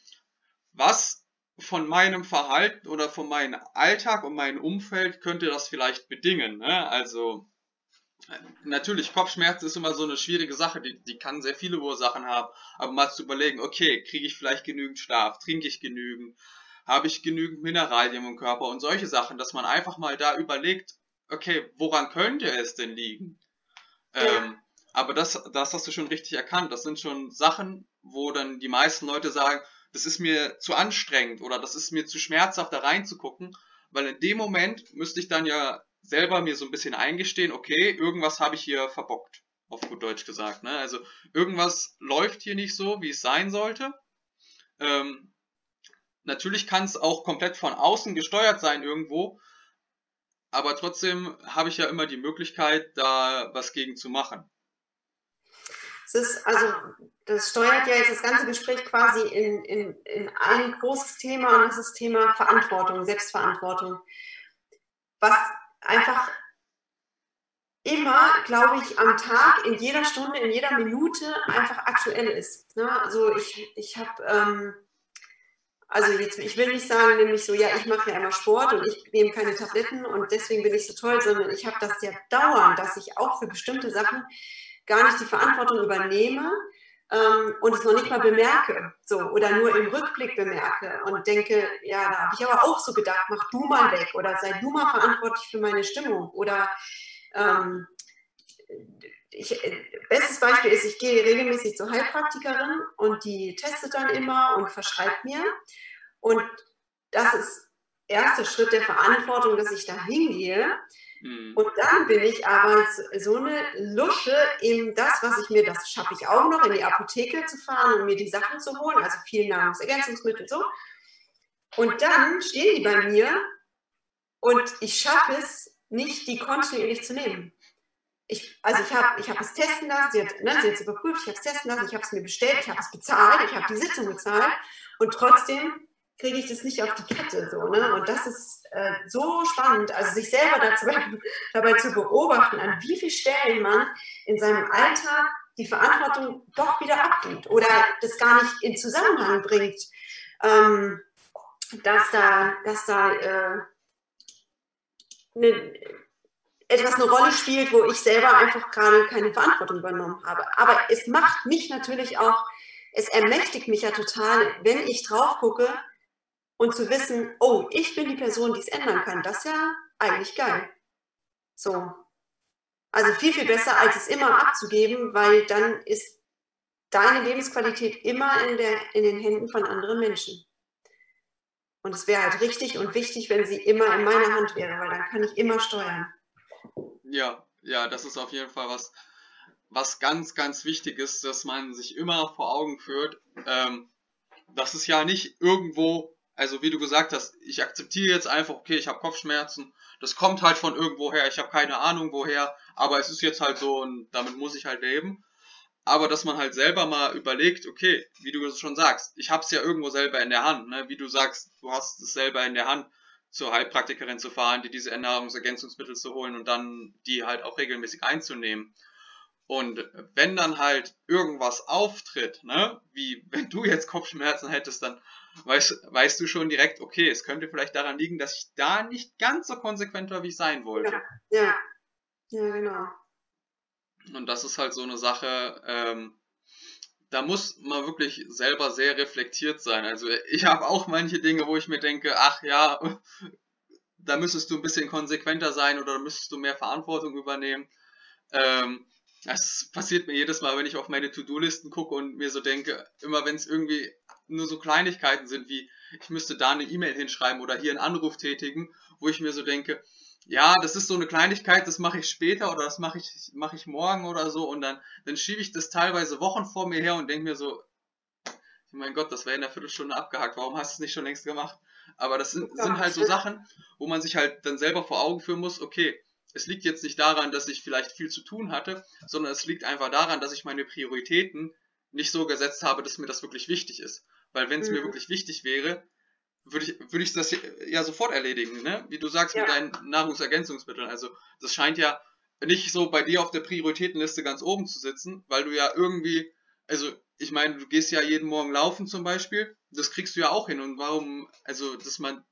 was von meinem Verhalten oder von meinem Alltag und meinem Umfeld könnte das vielleicht bedingen? Ne? Also natürlich, Kopfschmerzen ist immer so eine schwierige Sache, die, die kann sehr viele Ursachen haben, aber mal zu überlegen, okay, kriege ich vielleicht genügend Schlaf, trinke ich genügend, habe ich genügend Mineralien im Körper und solche Sachen, dass man einfach mal da überlegt, okay, woran könnte es denn liegen? Ja. Ähm, aber das, das hast du schon richtig erkannt. Das sind schon Sachen, wo dann die meisten Leute sagen, das ist mir zu anstrengend oder das ist mir zu schmerzhaft, da reinzugucken, weil in dem Moment müsste ich dann ja selber mir so ein bisschen eingestehen, okay, irgendwas habe ich hier verbockt, auf gut Deutsch gesagt. Ne? Also irgendwas läuft hier nicht so, wie es sein sollte. Ähm, natürlich kann es auch komplett von außen gesteuert sein irgendwo, aber trotzdem habe ich ja immer die Möglichkeit, da was gegen zu machen. Es ist, also, das steuert ja jetzt das ganze Gespräch quasi in, in, in ein großes Thema und das ist das Thema Verantwortung, Selbstverantwortung. Was einfach immer, glaube ich, am Tag, in jeder Stunde, in jeder Minute einfach aktuell ist. Ne? Also ich, ich habe, ähm, also jetzt, ich will nicht sagen, nämlich so, ja, ich mache ja immer Sport und ich nehme keine Tabletten und deswegen bin ich so toll, sondern ich habe das ja dauernd, dass ich auch für bestimmte Sachen gar nicht die Verantwortung übernehme ähm, und es noch nicht mal bemerke, so oder nur im Rückblick bemerke und denke, ja, da habe ich aber auch so gedacht, mach du mal weg oder sei du mal verantwortlich für meine Stimmung oder ähm, ich, bestes Beispiel ist, ich gehe regelmäßig zur Heilpraktikerin und die testet dann immer und verschreibt mir und das ist erster Schritt der Verantwortung, dass ich da hingehe Mhm. Und dann bin ich aber so eine Lusche in das, was ich mir, das schaffe ich auch noch, in die Apotheke zu fahren und mir die Sachen zu holen, also viel Nahrungsergänzungsmittel so. Und dann stehen die bei mir und ich schaffe es nicht, die kontinuierlich zu nehmen. Ich, also ich habe ich hab es testen lassen, sie hat, ne, sie hat es überprüft, ich habe es testen lassen, ich habe es mir bestellt, ich habe es bezahlt, ich habe die Sitzung bezahlt und trotzdem kriege ich das nicht auf die Kette. So, ne? Und das ist äh, so spannend, also sich selber dazu, [LAUGHS] dabei zu beobachten, an wie vielen Stellen man in seinem Alltag die Verantwortung doch wieder abgibt oder das gar nicht in Zusammenhang bringt, ähm, dass da, dass da äh, ne, etwas eine Rolle spielt, wo ich selber einfach gerade keine Verantwortung übernommen habe. Aber es macht mich natürlich auch, es ermächtigt mich ja total, wenn ich drauf gucke, und zu wissen, oh, ich bin die Person, die es ändern kann, das ist ja eigentlich geil. So. Also viel, viel besser, als es immer abzugeben, weil dann ist deine Lebensqualität immer in, der, in den Händen von anderen Menschen. Und es wäre halt richtig und wichtig, wenn sie immer in meiner Hand wäre, weil dann kann ich immer steuern. Ja, ja, das ist auf jeden Fall was, was ganz, ganz wichtig ist, dass man sich immer vor Augen führt. Ähm, das ist ja nicht irgendwo, also wie du gesagt hast, ich akzeptiere jetzt einfach, okay, ich habe Kopfschmerzen, das kommt halt von irgendwoher, ich habe keine Ahnung woher, aber es ist jetzt halt so und damit muss ich halt leben. Aber dass man halt selber mal überlegt, okay, wie du schon sagst, ich habe es ja irgendwo selber in der Hand, ne? wie du sagst, du hast es selber in der Hand, zur Heilpraktikerin zu fahren, die diese Ernährungsergänzungsmittel zu holen und dann die halt auch regelmäßig einzunehmen. Und wenn dann halt irgendwas auftritt, ne, wie wenn du jetzt Kopfschmerzen hättest, dann weißt, weißt du schon direkt, okay, es könnte vielleicht daran liegen, dass ich da nicht ganz so konsequent war, wie ich sein wollte. Ja, ja, ja genau. Und das ist halt so eine Sache, ähm, da muss man wirklich selber sehr reflektiert sein. Also ich habe auch manche Dinge, wo ich mir denke, ach ja, da müsstest du ein bisschen konsequenter sein oder müsstest du mehr Verantwortung übernehmen. Ähm, das passiert mir jedes Mal, wenn ich auf meine To-Do-Listen gucke und mir so denke, immer wenn es irgendwie nur so Kleinigkeiten sind, wie ich müsste da eine E-Mail hinschreiben oder hier einen Anruf tätigen, wo ich mir so denke, ja, das ist so eine Kleinigkeit, das mache ich später oder das mache ich, mache ich morgen oder so. Und dann, dann schiebe ich das teilweise Wochen vor mir her und denke mir so, mein Gott, das wäre in der Viertelstunde abgehakt, warum hast du es nicht schon längst gemacht? Aber das sind, sind halt so Sachen, wo man sich halt dann selber vor Augen führen muss, okay, es liegt jetzt nicht daran, dass ich vielleicht viel zu tun hatte, sondern es liegt einfach daran, dass ich meine Prioritäten nicht so gesetzt habe, dass mir das wirklich wichtig ist. Weil wenn es mhm. mir wirklich wichtig wäre, würde ich, würde ich das ja sofort erledigen, ne? Wie du sagst, ja. mit deinen Nahrungsergänzungsmitteln. Also, das scheint ja nicht so bei dir auf der Prioritätenliste ganz oben zu sitzen, weil du ja irgendwie, also, ich meine, du gehst ja jeden Morgen laufen zum Beispiel, das kriegst du ja auch hin. Und warum, also, dass man,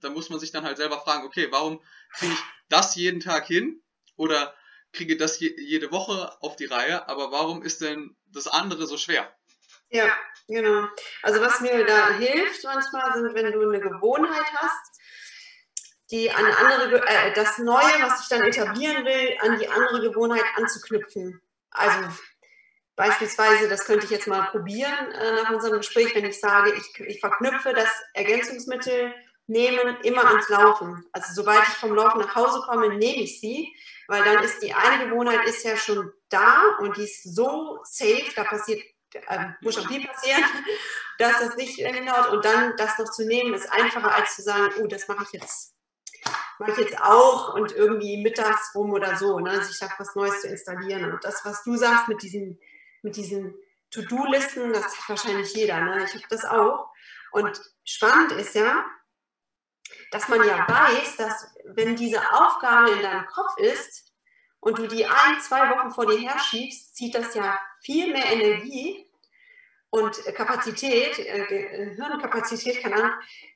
da muss man sich dann halt selber fragen, okay, warum kriege ich das jeden Tag hin? Oder kriege das je, jede Woche auf die Reihe, aber warum ist denn das andere so schwer? Ja, genau. Also was mir da hilft manchmal sind, wenn du eine Gewohnheit hast, die an andere, äh, das Neue, was ich dann etablieren will, an die andere Gewohnheit anzuknüpfen. Also beispielsweise, das könnte ich jetzt mal probieren äh, nach unserem Gespräch, wenn ich sage, ich, ich verknüpfe das Ergänzungsmittel nehmen immer ans Laufen. Also sobald ich vom Laufen nach Hause komme, nehme ich sie, weil dann ist die eine Gewohnheit ist ja schon da und die ist so safe, da passiert äh, muss schon viel passieren, [LAUGHS] dass das nicht hinhaut und dann das noch zu nehmen, ist einfacher als zu sagen, oh, das mache ich jetzt mache ich jetzt auch und irgendwie mittags rum oder so, ne? sich da was Neues zu installieren. Und das, was du sagst mit diesen, mit diesen To-Do-Listen, das hat wahrscheinlich jeder. Ne? Ich habe das auch. Und spannend ist ja, dass man ja weiß, dass wenn diese Aufgabe in deinem Kopf ist und du die ein, zwei Wochen vor dir her schiebst, zieht das ja viel mehr Energie und Kapazität, äh, Hirnkapazität, keine Ahnung,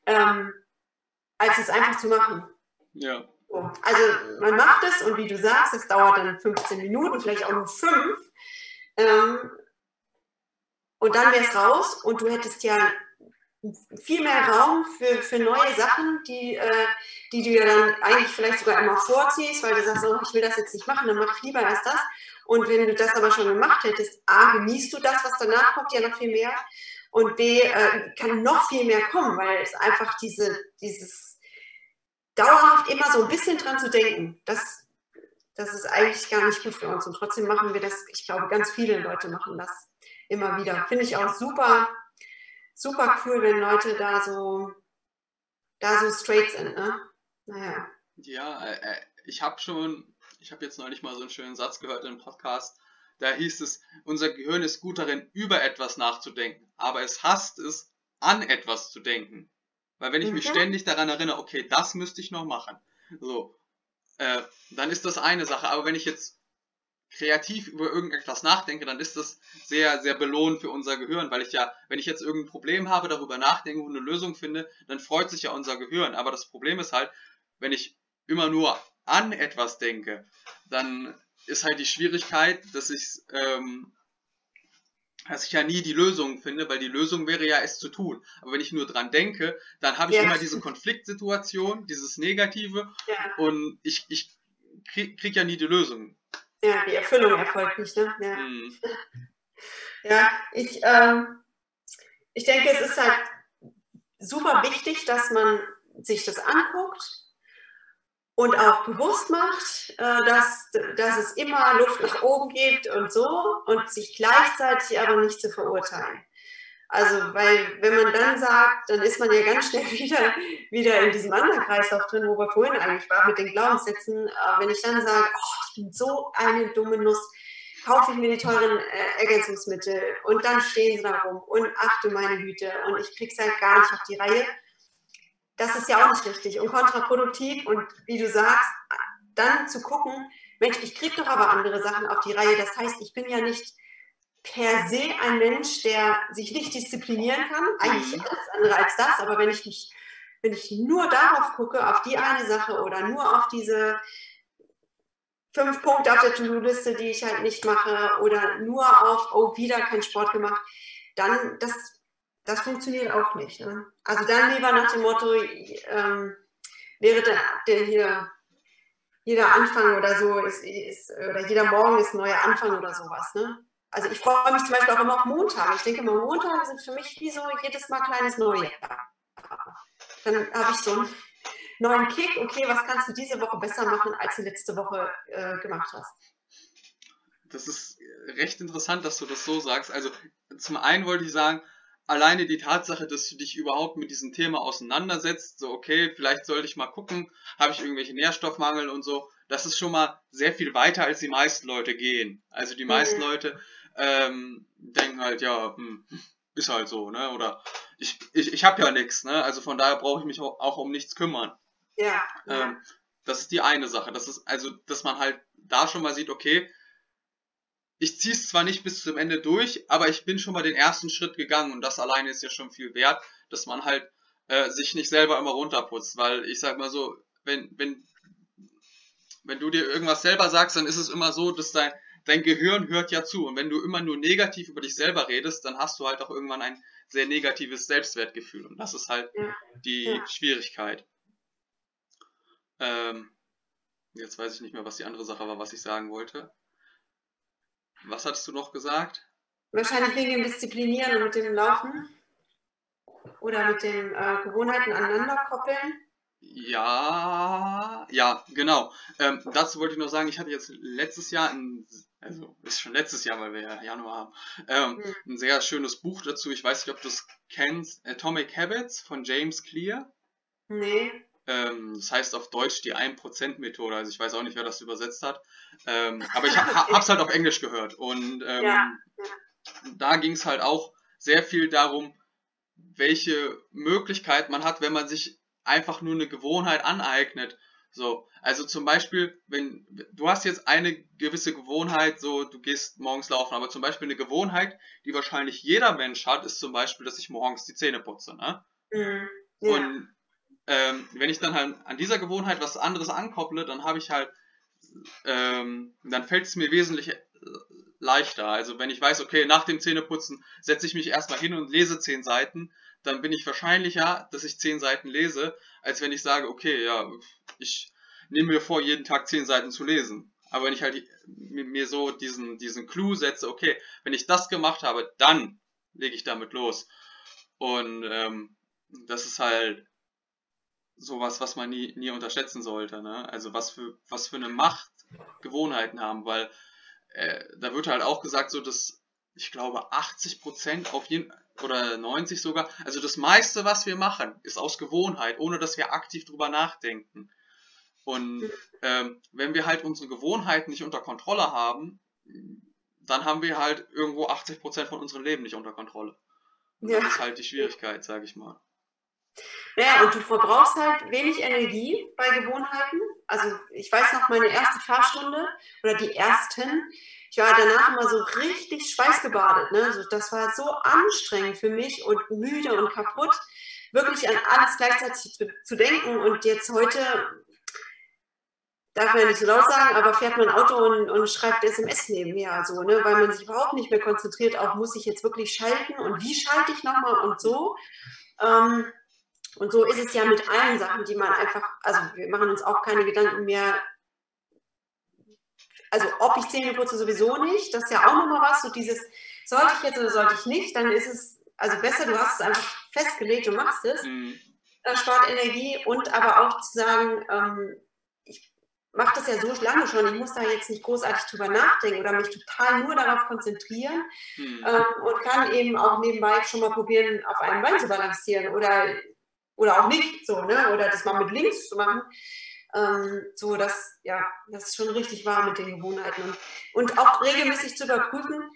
ähm, als es einfach zu machen. Ja. Also man macht es und wie du sagst, es dauert dann 15 Minuten, vielleicht auch nur 5. Ähm, und dann wäre es raus und du hättest ja viel mehr Raum für, für neue Sachen, die, äh, die du ja dann eigentlich vielleicht sogar immer vorziehst, weil du sagst, oh, ich will das jetzt nicht machen, dann mache ich lieber erst das. Und wenn du das aber schon gemacht hättest, A, genießt du das, was danach kommt, ja noch viel mehr. Und B, äh, kann noch viel mehr kommen, weil es einfach diese, dieses dauerhaft immer so ein bisschen dran zu denken, das, das ist eigentlich gar nicht gut für uns. Und trotzdem machen wir das, ich glaube, ganz viele Leute machen das immer wieder. Finde ich auch super, super cool, wenn Leute da so, da so straight sind, ne? Naja. Ja, äh, äh ich habe schon ich habe jetzt neulich mal so einen schönen Satz gehört in einem Podcast. Da hieß es, unser Gehirn ist gut darin, über etwas nachzudenken, aber es hasst es, an etwas zu denken. Weil wenn ich mich mhm. ständig daran erinnere, okay, das müsste ich noch machen, so, äh, dann ist das eine Sache. Aber wenn ich jetzt kreativ über irgendetwas nachdenke, dann ist das sehr, sehr belohnend für unser Gehirn, weil ich ja, wenn ich jetzt irgendein Problem habe, darüber nachdenke und eine Lösung finde, dann freut sich ja unser Gehirn. Aber das Problem ist halt, wenn ich immer nur an etwas denke, dann ist halt die Schwierigkeit, dass ich, ähm, dass ich ja nie die Lösung finde, weil die Lösung wäre ja es zu tun. Aber wenn ich nur dran denke, dann habe ich ja. immer diese Konfliktsituation, dieses Negative ja. und ich, ich krieg, krieg, ja nie die Lösung. Ja, die Erfüllung erfolgt nicht, ne? Ja, hm. ja ich, ähm, ich denke, es ist halt super wichtig, dass man sich das anguckt und auch bewusst macht, äh, dass, dass es immer Luft nach oben gibt und so und sich gleichzeitig aber nicht zu verurteilen. Also, weil wenn man dann sagt, dann ist man ja ganz schnell wieder, wieder [LAUGHS] in diesem anderen Kreislauf drin, wo wir vorhin eigentlich waren, mit den Glaubenssätzen. Äh, wenn ich dann sage, oh, ich bin so eine dumme Nuss, kaufe ich mir die teuren äh, Ergänzungsmittel und dann stehen sie da rum und ach du meine Güte und ich krieg's halt gar nicht auf die Reihe. Das ist ja auch nicht richtig und kontraproduktiv und wie du sagst, dann zu gucken, Mensch, ich kriege doch aber andere Sachen auf die Reihe. Das heißt, ich bin ja nicht per se ein Mensch, der sich nicht disziplinieren kann. Eigentlich alles andere als das. Aber wenn ich mich, wenn ich nur darauf gucke, auf die eine Sache oder nur auf diese fünf Punkte auf der To-Do-Liste, die ich halt nicht mache, oder nur auf, oh, wieder kein Sport gemacht, dann das, das funktioniert auch nicht. Ne? Also dann lieber nach dem Motto, ähm, wäre der, der hier jeder Anfang oder so ist, ist, oder jeder Morgen ist ein neuer Anfang oder sowas. Ne? Also ich freue mich zum Beispiel auch immer auf Montag. Ich denke immer, Montage sind für mich wie so jedes Mal kleines Neujahr. Dann habe ich so einen neuen Kick. Okay, was kannst du diese Woche besser machen, als du letzte Woche äh, gemacht hast? Das ist recht interessant, dass du das so sagst. Also zum einen wollte ich sagen, alleine die Tatsache, dass du dich überhaupt mit diesem Thema auseinandersetzt, so okay, vielleicht sollte ich mal gucken, habe ich irgendwelche Nährstoffmangel und so, das ist schon mal sehr viel weiter, als die meisten Leute gehen. Also die meisten mhm. Leute ähm, denken halt, ja, hm, ist halt so, ne? Oder ich, ich, ich habe ja nichts, ne? Also von daher brauche ich mich auch, auch, um nichts kümmern. Ja. Ähm, das ist die eine Sache. Das ist also, dass man halt da schon mal sieht, okay, ich ziehe es zwar nicht bis zum Ende durch, aber ich bin schon mal den ersten Schritt gegangen und das alleine ist ja schon viel wert, dass man halt äh, sich nicht selber immer runterputzt, weil ich sag mal so, wenn, wenn, wenn du dir irgendwas selber sagst, dann ist es immer so, dass dein, dein Gehirn hört ja zu und wenn du immer nur negativ über dich selber redest, dann hast du halt auch irgendwann ein sehr negatives Selbstwertgefühl und das ist halt ja. die ja. Schwierigkeit. Ähm, jetzt weiß ich nicht mehr, was die andere Sache war, was ich sagen wollte. Was hattest du noch gesagt? Wahrscheinlich wegen dem Disziplinieren und mit dem Laufen oder mit den äh, Gewohnheiten aneinander koppeln. Ja, ja, genau. Ähm, dazu wollte ich nur sagen, ich hatte jetzt letztes Jahr, ein, also ist schon letztes Jahr, weil wir ja Januar haben, ähm, hm. ein sehr schönes Buch dazu. Ich weiß nicht, ob du es kennst, Atomic Habits von James Clear. Nee. Ähm, das heißt auf Deutsch die 1%-Methode. Also ich weiß auch nicht, wer das übersetzt hat. Ähm, aber ich ha hab's halt auf Englisch gehört. Und [LAUGHS] ähm, ja. da ging es halt auch sehr viel darum, welche Möglichkeit man hat, wenn man sich einfach nur eine Gewohnheit aneignet. So, also zum Beispiel, wenn du hast jetzt eine gewisse Gewohnheit, so du gehst morgens laufen, aber zum Beispiel eine Gewohnheit, die wahrscheinlich jeder Mensch hat, ist zum Beispiel, dass ich morgens die Zähne putze, ne? Mhm. Ja. Und ähm, wenn ich dann halt an dieser Gewohnheit was anderes ankopple, dann habe ich halt, ähm, dann fällt es mir wesentlich äh, leichter. Also wenn ich weiß, okay, nach dem Zähneputzen setze ich mich erstmal hin und lese zehn Seiten, dann bin ich wahrscheinlicher, dass ich zehn Seiten lese, als wenn ich sage, okay, ja, ich nehme mir vor, jeden Tag zehn Seiten zu lesen. Aber wenn ich halt mir so diesen, diesen Clou setze, okay, wenn ich das gemacht habe, dann lege ich damit los. Und ähm, das ist halt sowas, was man nie, nie unterschätzen sollte. Ne? Also was für, was für eine Macht Gewohnheiten haben, weil äh, da wird halt auch gesagt, so dass ich glaube 80 Prozent auf jeden oder 90 sogar, also das meiste, was wir machen, ist aus Gewohnheit, ohne dass wir aktiv drüber nachdenken. Und ähm, wenn wir halt unsere Gewohnheiten nicht unter Kontrolle haben, dann haben wir halt irgendwo 80 Prozent von unserem Leben nicht unter Kontrolle. Und ja. Das ist halt die Schwierigkeit, sage ich mal. Ja, und du verbrauchst halt wenig Energie bei Gewohnheiten. Also ich weiß noch, meine erste Fahrstunde oder die ersten, ich war danach immer so richtig schweißgebadet. Ne? Also das war so anstrengend für mich und müde und kaputt, wirklich an alles gleichzeitig zu, zu denken. Und jetzt heute, darf man ja nicht so laut sagen, aber fährt man Auto und, und schreibt SMS nebenher, so, ne? weil man sich überhaupt nicht mehr konzentriert auf, muss ich jetzt wirklich schalten und wie schalte ich nochmal und so. Ähm, und so ist es ja mit allen Sachen, die man einfach, also wir machen uns auch keine Gedanken mehr. Also ob ich Zähne putze sowieso nicht, das ist ja auch nochmal was, so dieses, sollte ich jetzt oder sollte ich nicht, dann ist es also besser, du hast es einfach festgelegt und machst es. Mhm. Das spart Energie und aber auch zu sagen, ähm, ich mache das ja so lange schon, ich muss da jetzt nicht großartig drüber nachdenken oder mich total nur darauf konzentrieren hm. ähm, und kann eben auch nebenbei schon mal probieren, auf einem Bein zu balancieren oder, oder auch nicht so, ne? oder das mal mit links zu machen. Ähm, so, dass, ja, das ist schon richtig wahr mit den Gewohnheiten. Und, und auch regelmäßig zu überprüfen,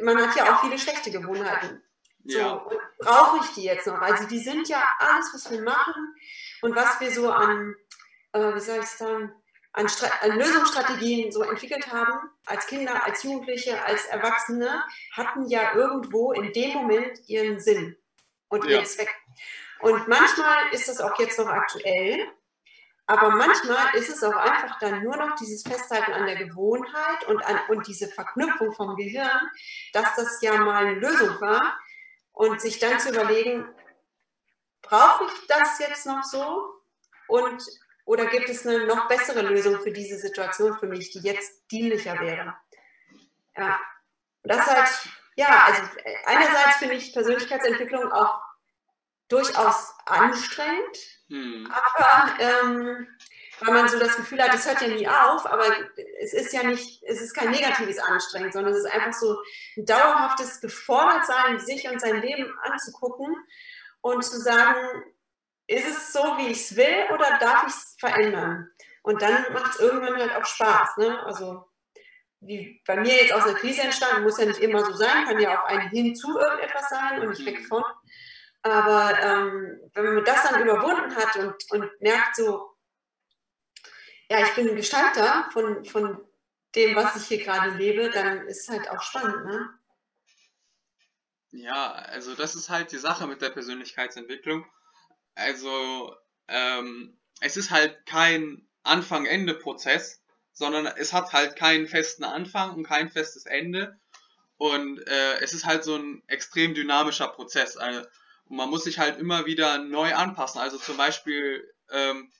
man hat ja auch viele schlechte Gewohnheiten. So, ja. brauche ich die jetzt noch? Also die sind ja alles, was wir machen und was wir so an, äh, wie soll ich sagen, an, an, Lösungsstrategien so entwickelt haben, als Kinder, als Jugendliche, als Erwachsene, hatten ja irgendwo in dem Moment ihren Sinn und ihren ja. Zweck. Und manchmal ist das auch jetzt noch aktuell, aber manchmal ist es auch einfach dann nur noch dieses Festhalten an der Gewohnheit und, an, und diese Verknüpfung vom Gehirn, dass das ja mal eine Lösung war und sich dann zu überlegen, brauche ich das jetzt noch so? Und oder gibt es eine noch bessere Lösung für diese Situation für mich, die jetzt dienlicher wäre? Ja, das halt, ja, also einerseits finde ich Persönlichkeitsentwicklung auch durchaus anstrengend, hm. aber ähm, weil man so das Gefühl hat, es hört ja nie auf, aber es ist ja nicht, es ist kein negatives Anstrengen, sondern es ist einfach so ein dauerhaftes Gefordertsein, sich und sein Leben anzugucken und zu sagen, ist es so, wie ich es will oder darf ich es verändern? Und dann macht es irgendwann halt auch Spaß. Ne? Also wie bei mir jetzt aus einer Krise entstanden, muss ja nicht immer so sein, kann ja auch ein Hinzu irgendetwas sein und nicht weg von. Aber ähm, wenn man das dann überwunden hat und, und merkt so, ja, ich bin ein Gestalter von, von dem, was ich hier gerade lebe, dann ist es halt auch spannend. Ne? Ja, also das ist halt die Sache mit der Persönlichkeitsentwicklung. Also, ähm, es ist halt kein Anfang-Ende-Prozess, sondern es hat halt keinen festen Anfang und kein festes Ende. Und äh, es ist halt so ein extrem dynamischer Prozess. Also, man muss sich halt immer wieder neu anpassen. Also zum Beispiel ähm,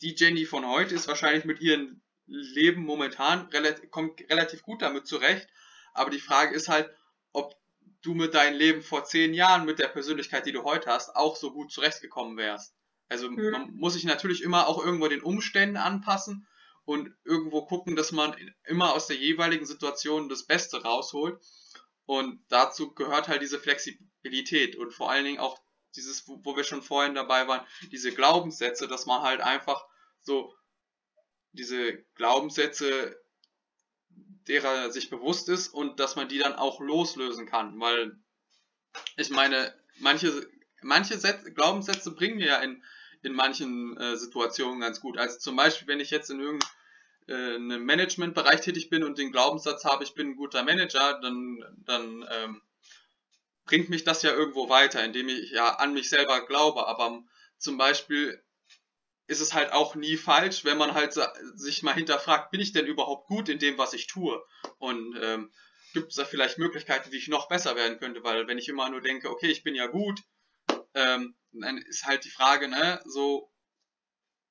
die Jenny von heute ist wahrscheinlich mit ihrem Leben momentan relativ, kommt relativ gut damit zurecht. Aber die Frage ist halt, ob du mit deinem Leben vor zehn Jahren, mit der Persönlichkeit, die du heute hast, auch so gut zurechtgekommen wärst. Also mhm. man muss sich natürlich immer auch irgendwo den Umständen anpassen und irgendwo gucken, dass man immer aus der jeweiligen Situation das Beste rausholt. Und dazu gehört halt diese Flexibilität und vor allen Dingen auch dieses, wo wir schon vorhin dabei waren, diese Glaubenssätze, dass man halt einfach so diese Glaubenssätze derer er sich bewusst ist und dass man die dann auch loslösen kann, weil ich meine, manche, manche Sätze, Glaubenssätze bringen mir ja in, in manchen äh, Situationen ganz gut. Also zum Beispiel, wenn ich jetzt in irgendeinem äh, Managementbereich tätig bin und den Glaubenssatz habe, ich bin ein guter Manager, dann, dann ähm, bringt mich das ja irgendwo weiter, indem ich ja an mich selber glaube. Aber zum Beispiel ist es halt auch nie falsch, wenn man halt sich mal hinterfragt, bin ich denn überhaupt gut in dem, was ich tue? Und ähm, gibt es da vielleicht Möglichkeiten, wie ich noch besser werden könnte? Weil wenn ich immer nur denke, okay, ich bin ja gut, ähm, dann ist halt die Frage, ne, so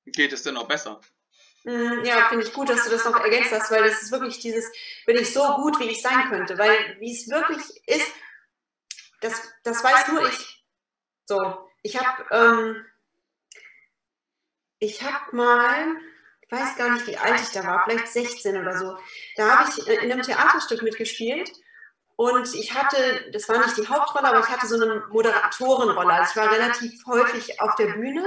geht es denn noch besser? Mhm, ja, finde ich gut, dass du das noch ergänzt hast, weil das ist wirklich dieses, bin ich so gut, wie ich sein könnte, weil wie es wirklich ist, das, das weiß nur ich. So, ich habe ähm, ich habe mal, ich weiß gar nicht, wie alt ich da war, vielleicht 16 oder so, da habe ich in einem Theaterstück mitgespielt und ich hatte, das war nicht die Hauptrolle, aber ich hatte so eine Moderatorenrolle. Also ich war relativ häufig auf der Bühne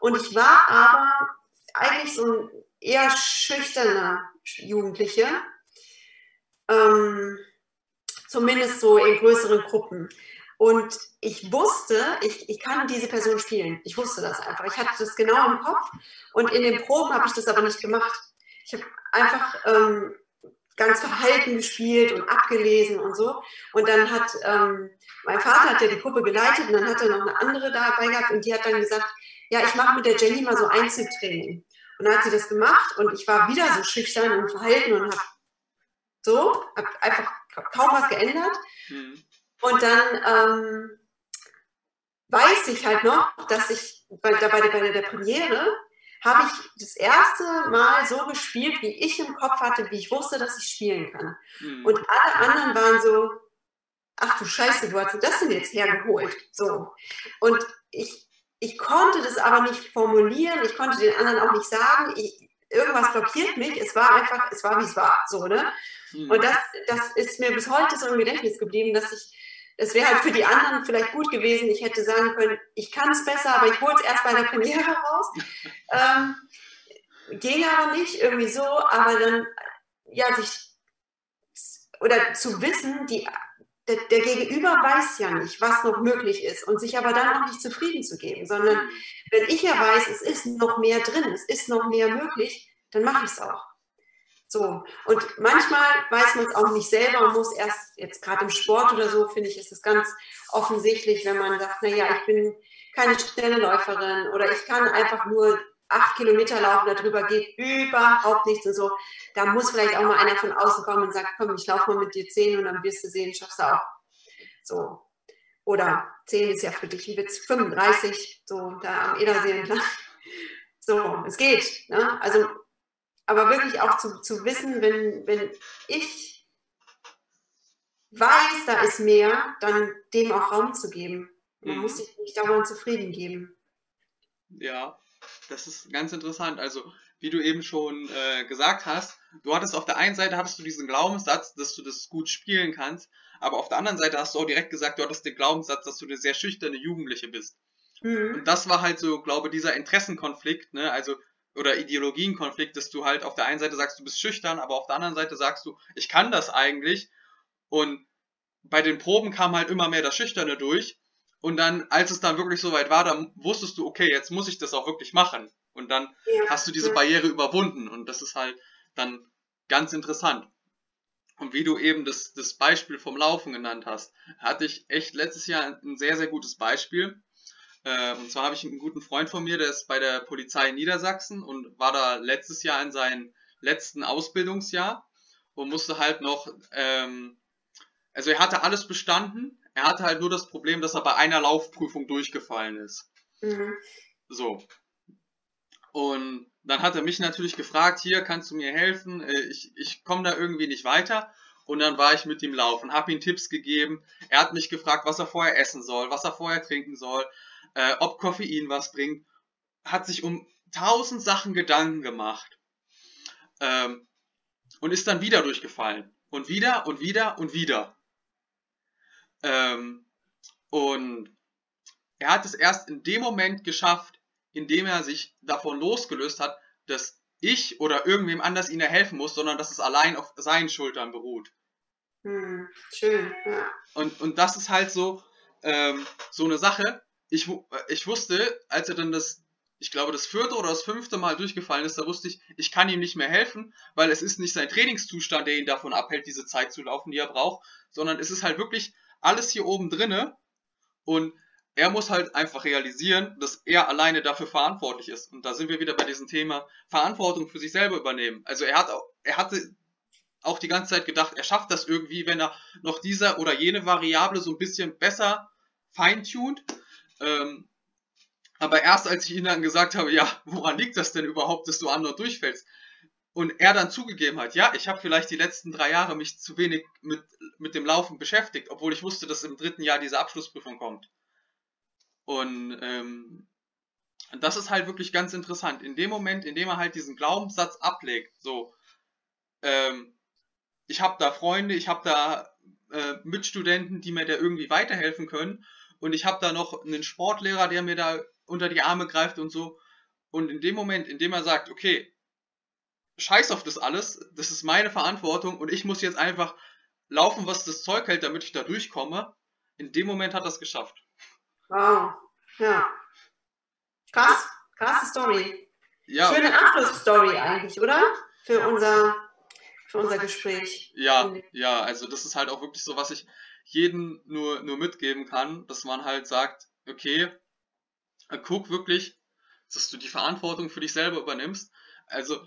und ich war aber eigentlich so ein eher schüchterner Jugendliche. Ähm, zumindest so in größeren Gruppen. Und ich wusste, ich, ich kann diese Person spielen. Ich wusste das einfach. Ich hatte das genau im Kopf. Und in den Proben habe ich das aber nicht gemacht. Ich habe einfach ähm, ganz verhalten gespielt und abgelesen und so. Und dann hat ähm, mein Vater hat ja die Gruppe geleitet und dann hat er noch eine andere dabei gehabt und die hat dann gesagt, ja, ich mache mit der Jenny mal so Einzeltraining. Und dann hat sie das gemacht und ich war wieder so schüchtern und verhalten und habe so, habe einfach kaum was geändert. Mhm. Und dann ähm, weiß ich halt noch, dass ich bei, bei, bei der Premiere habe ich das erste Mal so gespielt, wie ich im Kopf hatte, wie ich wusste, dass ich spielen kann. Mhm. Und alle anderen waren so, ach du Scheiße, du hast das denn jetzt hergeholt. So. Und ich, ich konnte das aber nicht formulieren, ich konnte den anderen auch nicht sagen. Ich, irgendwas blockiert mich. Es war einfach, es war wie es war, so, ne? Mhm. Und das, das ist mir bis heute so im Gedächtnis geblieben, dass ich, es wäre halt für die anderen vielleicht gut gewesen, ich hätte sagen können, ich kann es besser, aber ich hole es erst bei der Premiere raus. [LAUGHS] ähm, ging aber nicht, irgendwie so, aber dann, ja, sich, oder zu wissen, die, der, der, Gegenüber weiß ja nicht, was noch möglich ist und sich aber dann auch nicht zufrieden zu geben, sondern wenn ich ja weiß, es ist noch mehr drin, es ist noch mehr möglich, dann mache ich es auch. So. Und manchmal weiß man es auch nicht selber und muss erst, jetzt gerade im Sport oder so, finde ich, ist es ganz offensichtlich, wenn man sagt, naja, ich bin keine schnelle Läuferin oder ich kann einfach nur acht Kilometer laufen, darüber geht überhaupt nichts und so. Da muss vielleicht auch mal einer von außen kommen und sagen, komm, ich laufe mal mit dir zehn und dann wirst du sehen, schaffst du auch. So. Oder zehn ist ja für dich ein Witz, 35, so da am Edersee entlang. So, es geht. Ne? Also, aber wirklich auch zu, zu wissen, wenn, wenn ich weiß, da ist mehr, dann dem auch Raum zu geben. Man mhm. muss sich nicht dauernd zufrieden geben. Ja, das ist ganz interessant. Also, wie du eben schon äh, gesagt hast, du hattest auf der einen Seite hattest du diesen Glaubenssatz, dass du das gut spielen kannst, aber auf der anderen Seite hast du auch direkt gesagt, du hattest den Glaubenssatz, dass du eine sehr schüchterne Jugendliche bist. Mhm. Und das war halt so, glaube dieser Interessenkonflikt, ne? Also oder Ideologienkonflikt, dass du halt auf der einen Seite sagst, du bist schüchtern, aber auf der anderen Seite sagst du, ich kann das eigentlich. Und bei den Proben kam halt immer mehr das Schüchterne durch. Und dann, als es dann wirklich soweit war, dann wusstest du, okay, jetzt muss ich das auch wirklich machen. Und dann ja. hast du diese Barriere überwunden. Und das ist halt dann ganz interessant. Und wie du eben das, das Beispiel vom Laufen genannt hast, hatte ich echt letztes Jahr ein sehr, sehr gutes Beispiel. Äh, und zwar habe ich einen guten Freund von mir, der ist bei der Polizei in Niedersachsen und war da letztes Jahr in seinem letzten Ausbildungsjahr und musste halt noch, ähm, also er hatte alles bestanden, er hatte halt nur das Problem, dass er bei einer Laufprüfung durchgefallen ist. Mhm. So. Und dann hat er mich natürlich gefragt, hier kannst du mir helfen, äh, ich, ich komme da irgendwie nicht weiter. Und dann war ich mit ihm laufen, habe ihm Tipps gegeben. Er hat mich gefragt, was er vorher essen soll, was er vorher trinken soll, äh, ob Koffein was bringt. Hat sich um tausend Sachen Gedanken gemacht. Ähm, und ist dann wieder durchgefallen. Und wieder und wieder und wieder. Ähm, und er hat es erst in dem Moment geschafft, in dem er sich davon losgelöst hat, dass ich oder irgendwem anders ihnen helfen muss, sondern dass es allein auf seinen Schultern beruht. Hm, schön, ja. Und, und das ist halt so, ähm, so eine Sache. Ich, ich wusste, als er dann das, ich glaube, das vierte oder das fünfte Mal durchgefallen ist, da wusste ich, ich kann ihm nicht mehr helfen, weil es ist nicht sein Trainingszustand, der ihn davon abhält, diese Zeit zu laufen, die er braucht, sondern es ist halt wirklich alles hier oben drinne und er muss halt einfach realisieren, dass er alleine dafür verantwortlich ist. Und da sind wir wieder bei diesem Thema Verantwortung für sich selber übernehmen. Also er hat er hatte auch die ganze Zeit gedacht, er schafft das irgendwie, wenn er noch diese oder jene Variable so ein bisschen besser feintuned. Ähm, aber erst als ich ihm dann gesagt habe, ja, woran liegt das denn überhaupt, dass du anderen durchfällst? und er dann zugegeben hat, ja, ich habe vielleicht die letzten drei Jahre mich zu wenig mit, mit dem Laufen beschäftigt, obwohl ich wusste, dass im dritten Jahr diese Abschlussprüfung kommt. Und ähm, das ist halt wirklich ganz interessant. In dem Moment, in dem er halt diesen Glaubenssatz ablegt, so, ähm, ich habe da Freunde, ich habe da äh, Mitstudenten, die mir da irgendwie weiterhelfen können und ich habe da noch einen Sportlehrer, der mir da unter die Arme greift und so. Und in dem Moment, in dem er sagt, okay, scheiß auf das alles, das ist meine Verantwortung und ich muss jetzt einfach laufen, was das Zeug hält, damit ich da durchkomme. In dem Moment hat er es geschafft. Wow, ja. Krass, krasse Story. Ja. Schöne Abschlussstory eigentlich, oder? Für unser, für unser Gespräch. Ja, ja, also das ist halt auch wirklich so, was ich jedem nur, nur mitgeben kann, dass man halt sagt, okay, guck wirklich, dass du die Verantwortung für dich selber übernimmst. Also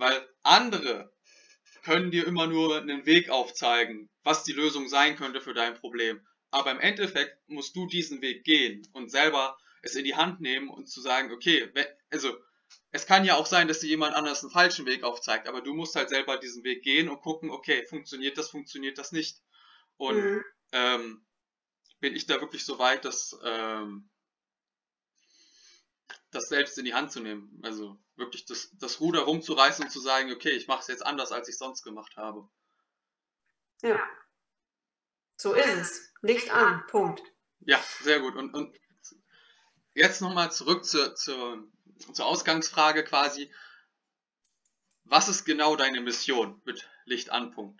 weil andere können dir immer nur einen Weg aufzeigen, was die Lösung sein könnte für dein Problem. Aber im Endeffekt musst du diesen Weg gehen und selber es in die Hand nehmen und zu sagen, okay, also es kann ja auch sein, dass dir jemand anders einen falschen Weg aufzeigt, aber du musst halt selber diesen Weg gehen und gucken, okay, funktioniert das, funktioniert das nicht. Und mhm. ähm, bin ich da wirklich so weit, dass ähm, das selbst in die Hand zu nehmen. Also wirklich das, das Ruder rumzureißen und zu sagen, okay, ich mache es jetzt anders, als ich sonst gemacht habe. Ja. So ist es. Licht an. Punkt. Ja, sehr gut. Und, und jetzt nochmal zurück zur, zur, zur Ausgangsfrage quasi. Was ist genau deine Mission mit Licht an? Punkt.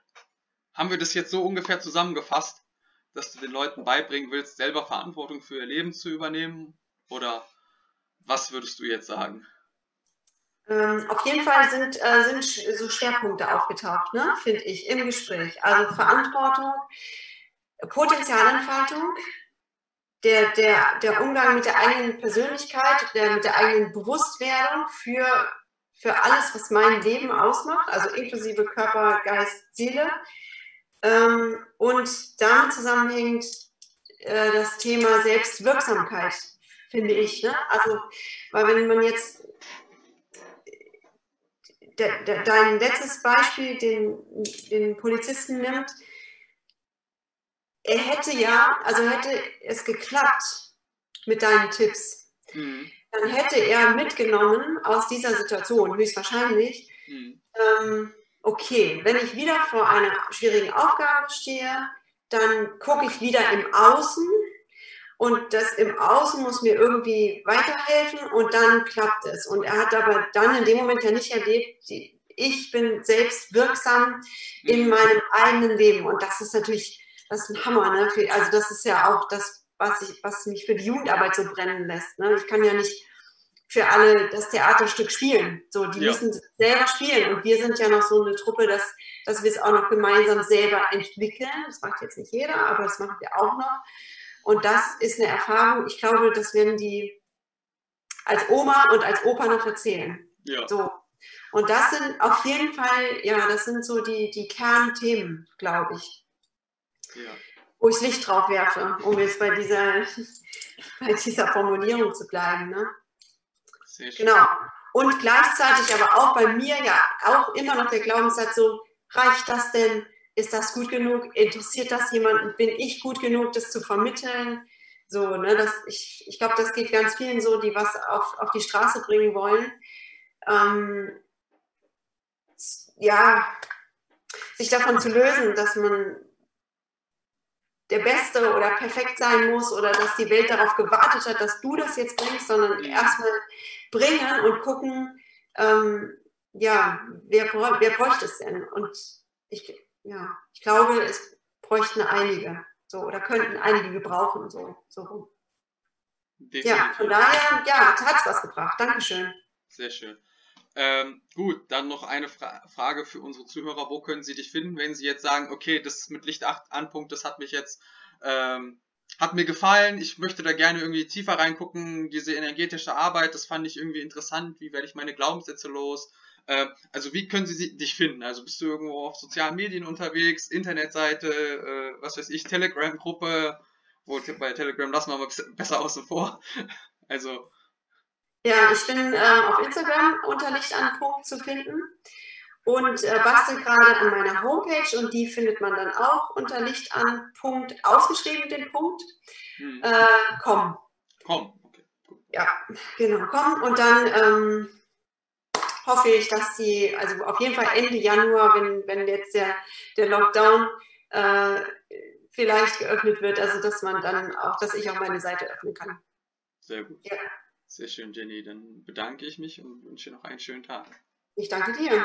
Haben wir das jetzt so ungefähr zusammengefasst, dass du den Leuten beibringen willst, selber Verantwortung für ihr Leben zu übernehmen? Oder was würdest du jetzt sagen? Ähm, auf jeden Fall sind, äh, sind so Schwerpunkte aufgetaucht, ne, finde ich, im Gespräch. Also Verantwortung, Potenzialentfaltung, der, der, der Umgang mit der eigenen Persönlichkeit, der, mit der eigenen Bewusstwerdung für, für alles, was mein Leben ausmacht, also inklusive Körper, Geist, Seele. Ähm, und damit zusammenhängt äh, das Thema Selbstwirksamkeit, finde ich. Ne? Also, weil wenn man jetzt de, de, dein letztes Beispiel, den, den Polizisten nimmt, er hätte ja, also hätte es geklappt mit deinen Tipps, mhm. dann hätte er mitgenommen aus dieser Situation, höchstwahrscheinlich, mhm. ähm, okay, wenn ich wieder vor einer schwierigen Aufgabe stehe, dann gucke ich wieder im Außen und das im Außen muss mir irgendwie weiterhelfen und dann klappt es. Und er hat aber dann in dem Moment ja nicht erlebt, ich bin selbst wirksam in mhm. meinem eigenen Leben. Und das ist natürlich, das ist ein Hammer. Ne? Also das ist ja auch das, was, ich, was mich für die Jugendarbeit so brennen lässt. Ne? Ich kann ja nicht für alle das Theaterstück spielen. So, die ja. müssen selber spielen. Und wir sind ja noch so eine Truppe, dass, dass wir es auch noch gemeinsam selber entwickeln. Das macht jetzt nicht jeder, aber das machen wir auch noch. Und das ist eine Erfahrung, ich glaube, das werden die als Oma und als Opa noch erzählen. Ja. So. Und das sind auf jeden Fall, ja, das sind so die, die Kernthemen, glaube ich. Ja. Wo ich Licht drauf werfe, um jetzt bei dieser, [LAUGHS] bei dieser Formulierung zu bleiben. Ne? Genau. Und gleichzeitig aber auch bei mir ja auch immer noch der Glaubenssatz so, reicht das denn? ist das gut genug? Interessiert das jemanden? Bin ich gut genug, das zu vermitteln? So, ne, das, ich, ich glaube, das geht ganz vielen so, die was auf, auf die Straße bringen wollen. Ähm, ja, sich davon zu lösen, dass man der Beste oder perfekt sein muss oder dass die Welt darauf gewartet hat, dass du das jetzt bringst, sondern erstmal bringen und gucken, ähm, ja, wer, wer bräuchte es denn? Und ich ja, ich glaube, es bräuchten einige. So, oder könnten einige gebrauchen, so, so rum. Ja, von daher, ja, hat es was gebracht. Dankeschön. Sehr schön. Ähm, gut, dann noch eine Fra Frage für unsere Zuhörer. Wo können sie dich finden, wenn sie jetzt sagen, okay, das mit Licht 8 Anpunkt, das hat mich jetzt, ähm, hat mir gefallen, ich möchte da gerne irgendwie tiefer reingucken, diese energetische Arbeit, das fand ich irgendwie interessant, wie werde ich meine Glaubenssätze los? Äh, also wie können sie dich finden? Also bist du irgendwo auf sozialen Medien unterwegs, Internetseite, äh, was weiß ich, Telegram-Gruppe, wo bei Telegram lassen wir mal besser außen vor. [LAUGHS] Also. Ja, ich bin äh, auf Instagram unter Licht an Punkt zu finden und äh, bastel gerade an meiner Homepage und die findet man dann auch unter Licht an Punkt ausgeschrieben, den Punkt. Hm. Äh, komm. Komm, okay. Ja, genau, komm und dann ähm, hoffe ich, dass sie, also auf jeden Fall Ende Januar, wenn, wenn jetzt der, der Lockdown äh, vielleicht geöffnet wird, also dass man dann auch, dass ich auch meine Seite öffnen kann. Sehr gut. Ja. Sehr schön, Jenny. Dann bedanke ich mich und wünsche noch einen schönen Tag. Ich danke dir.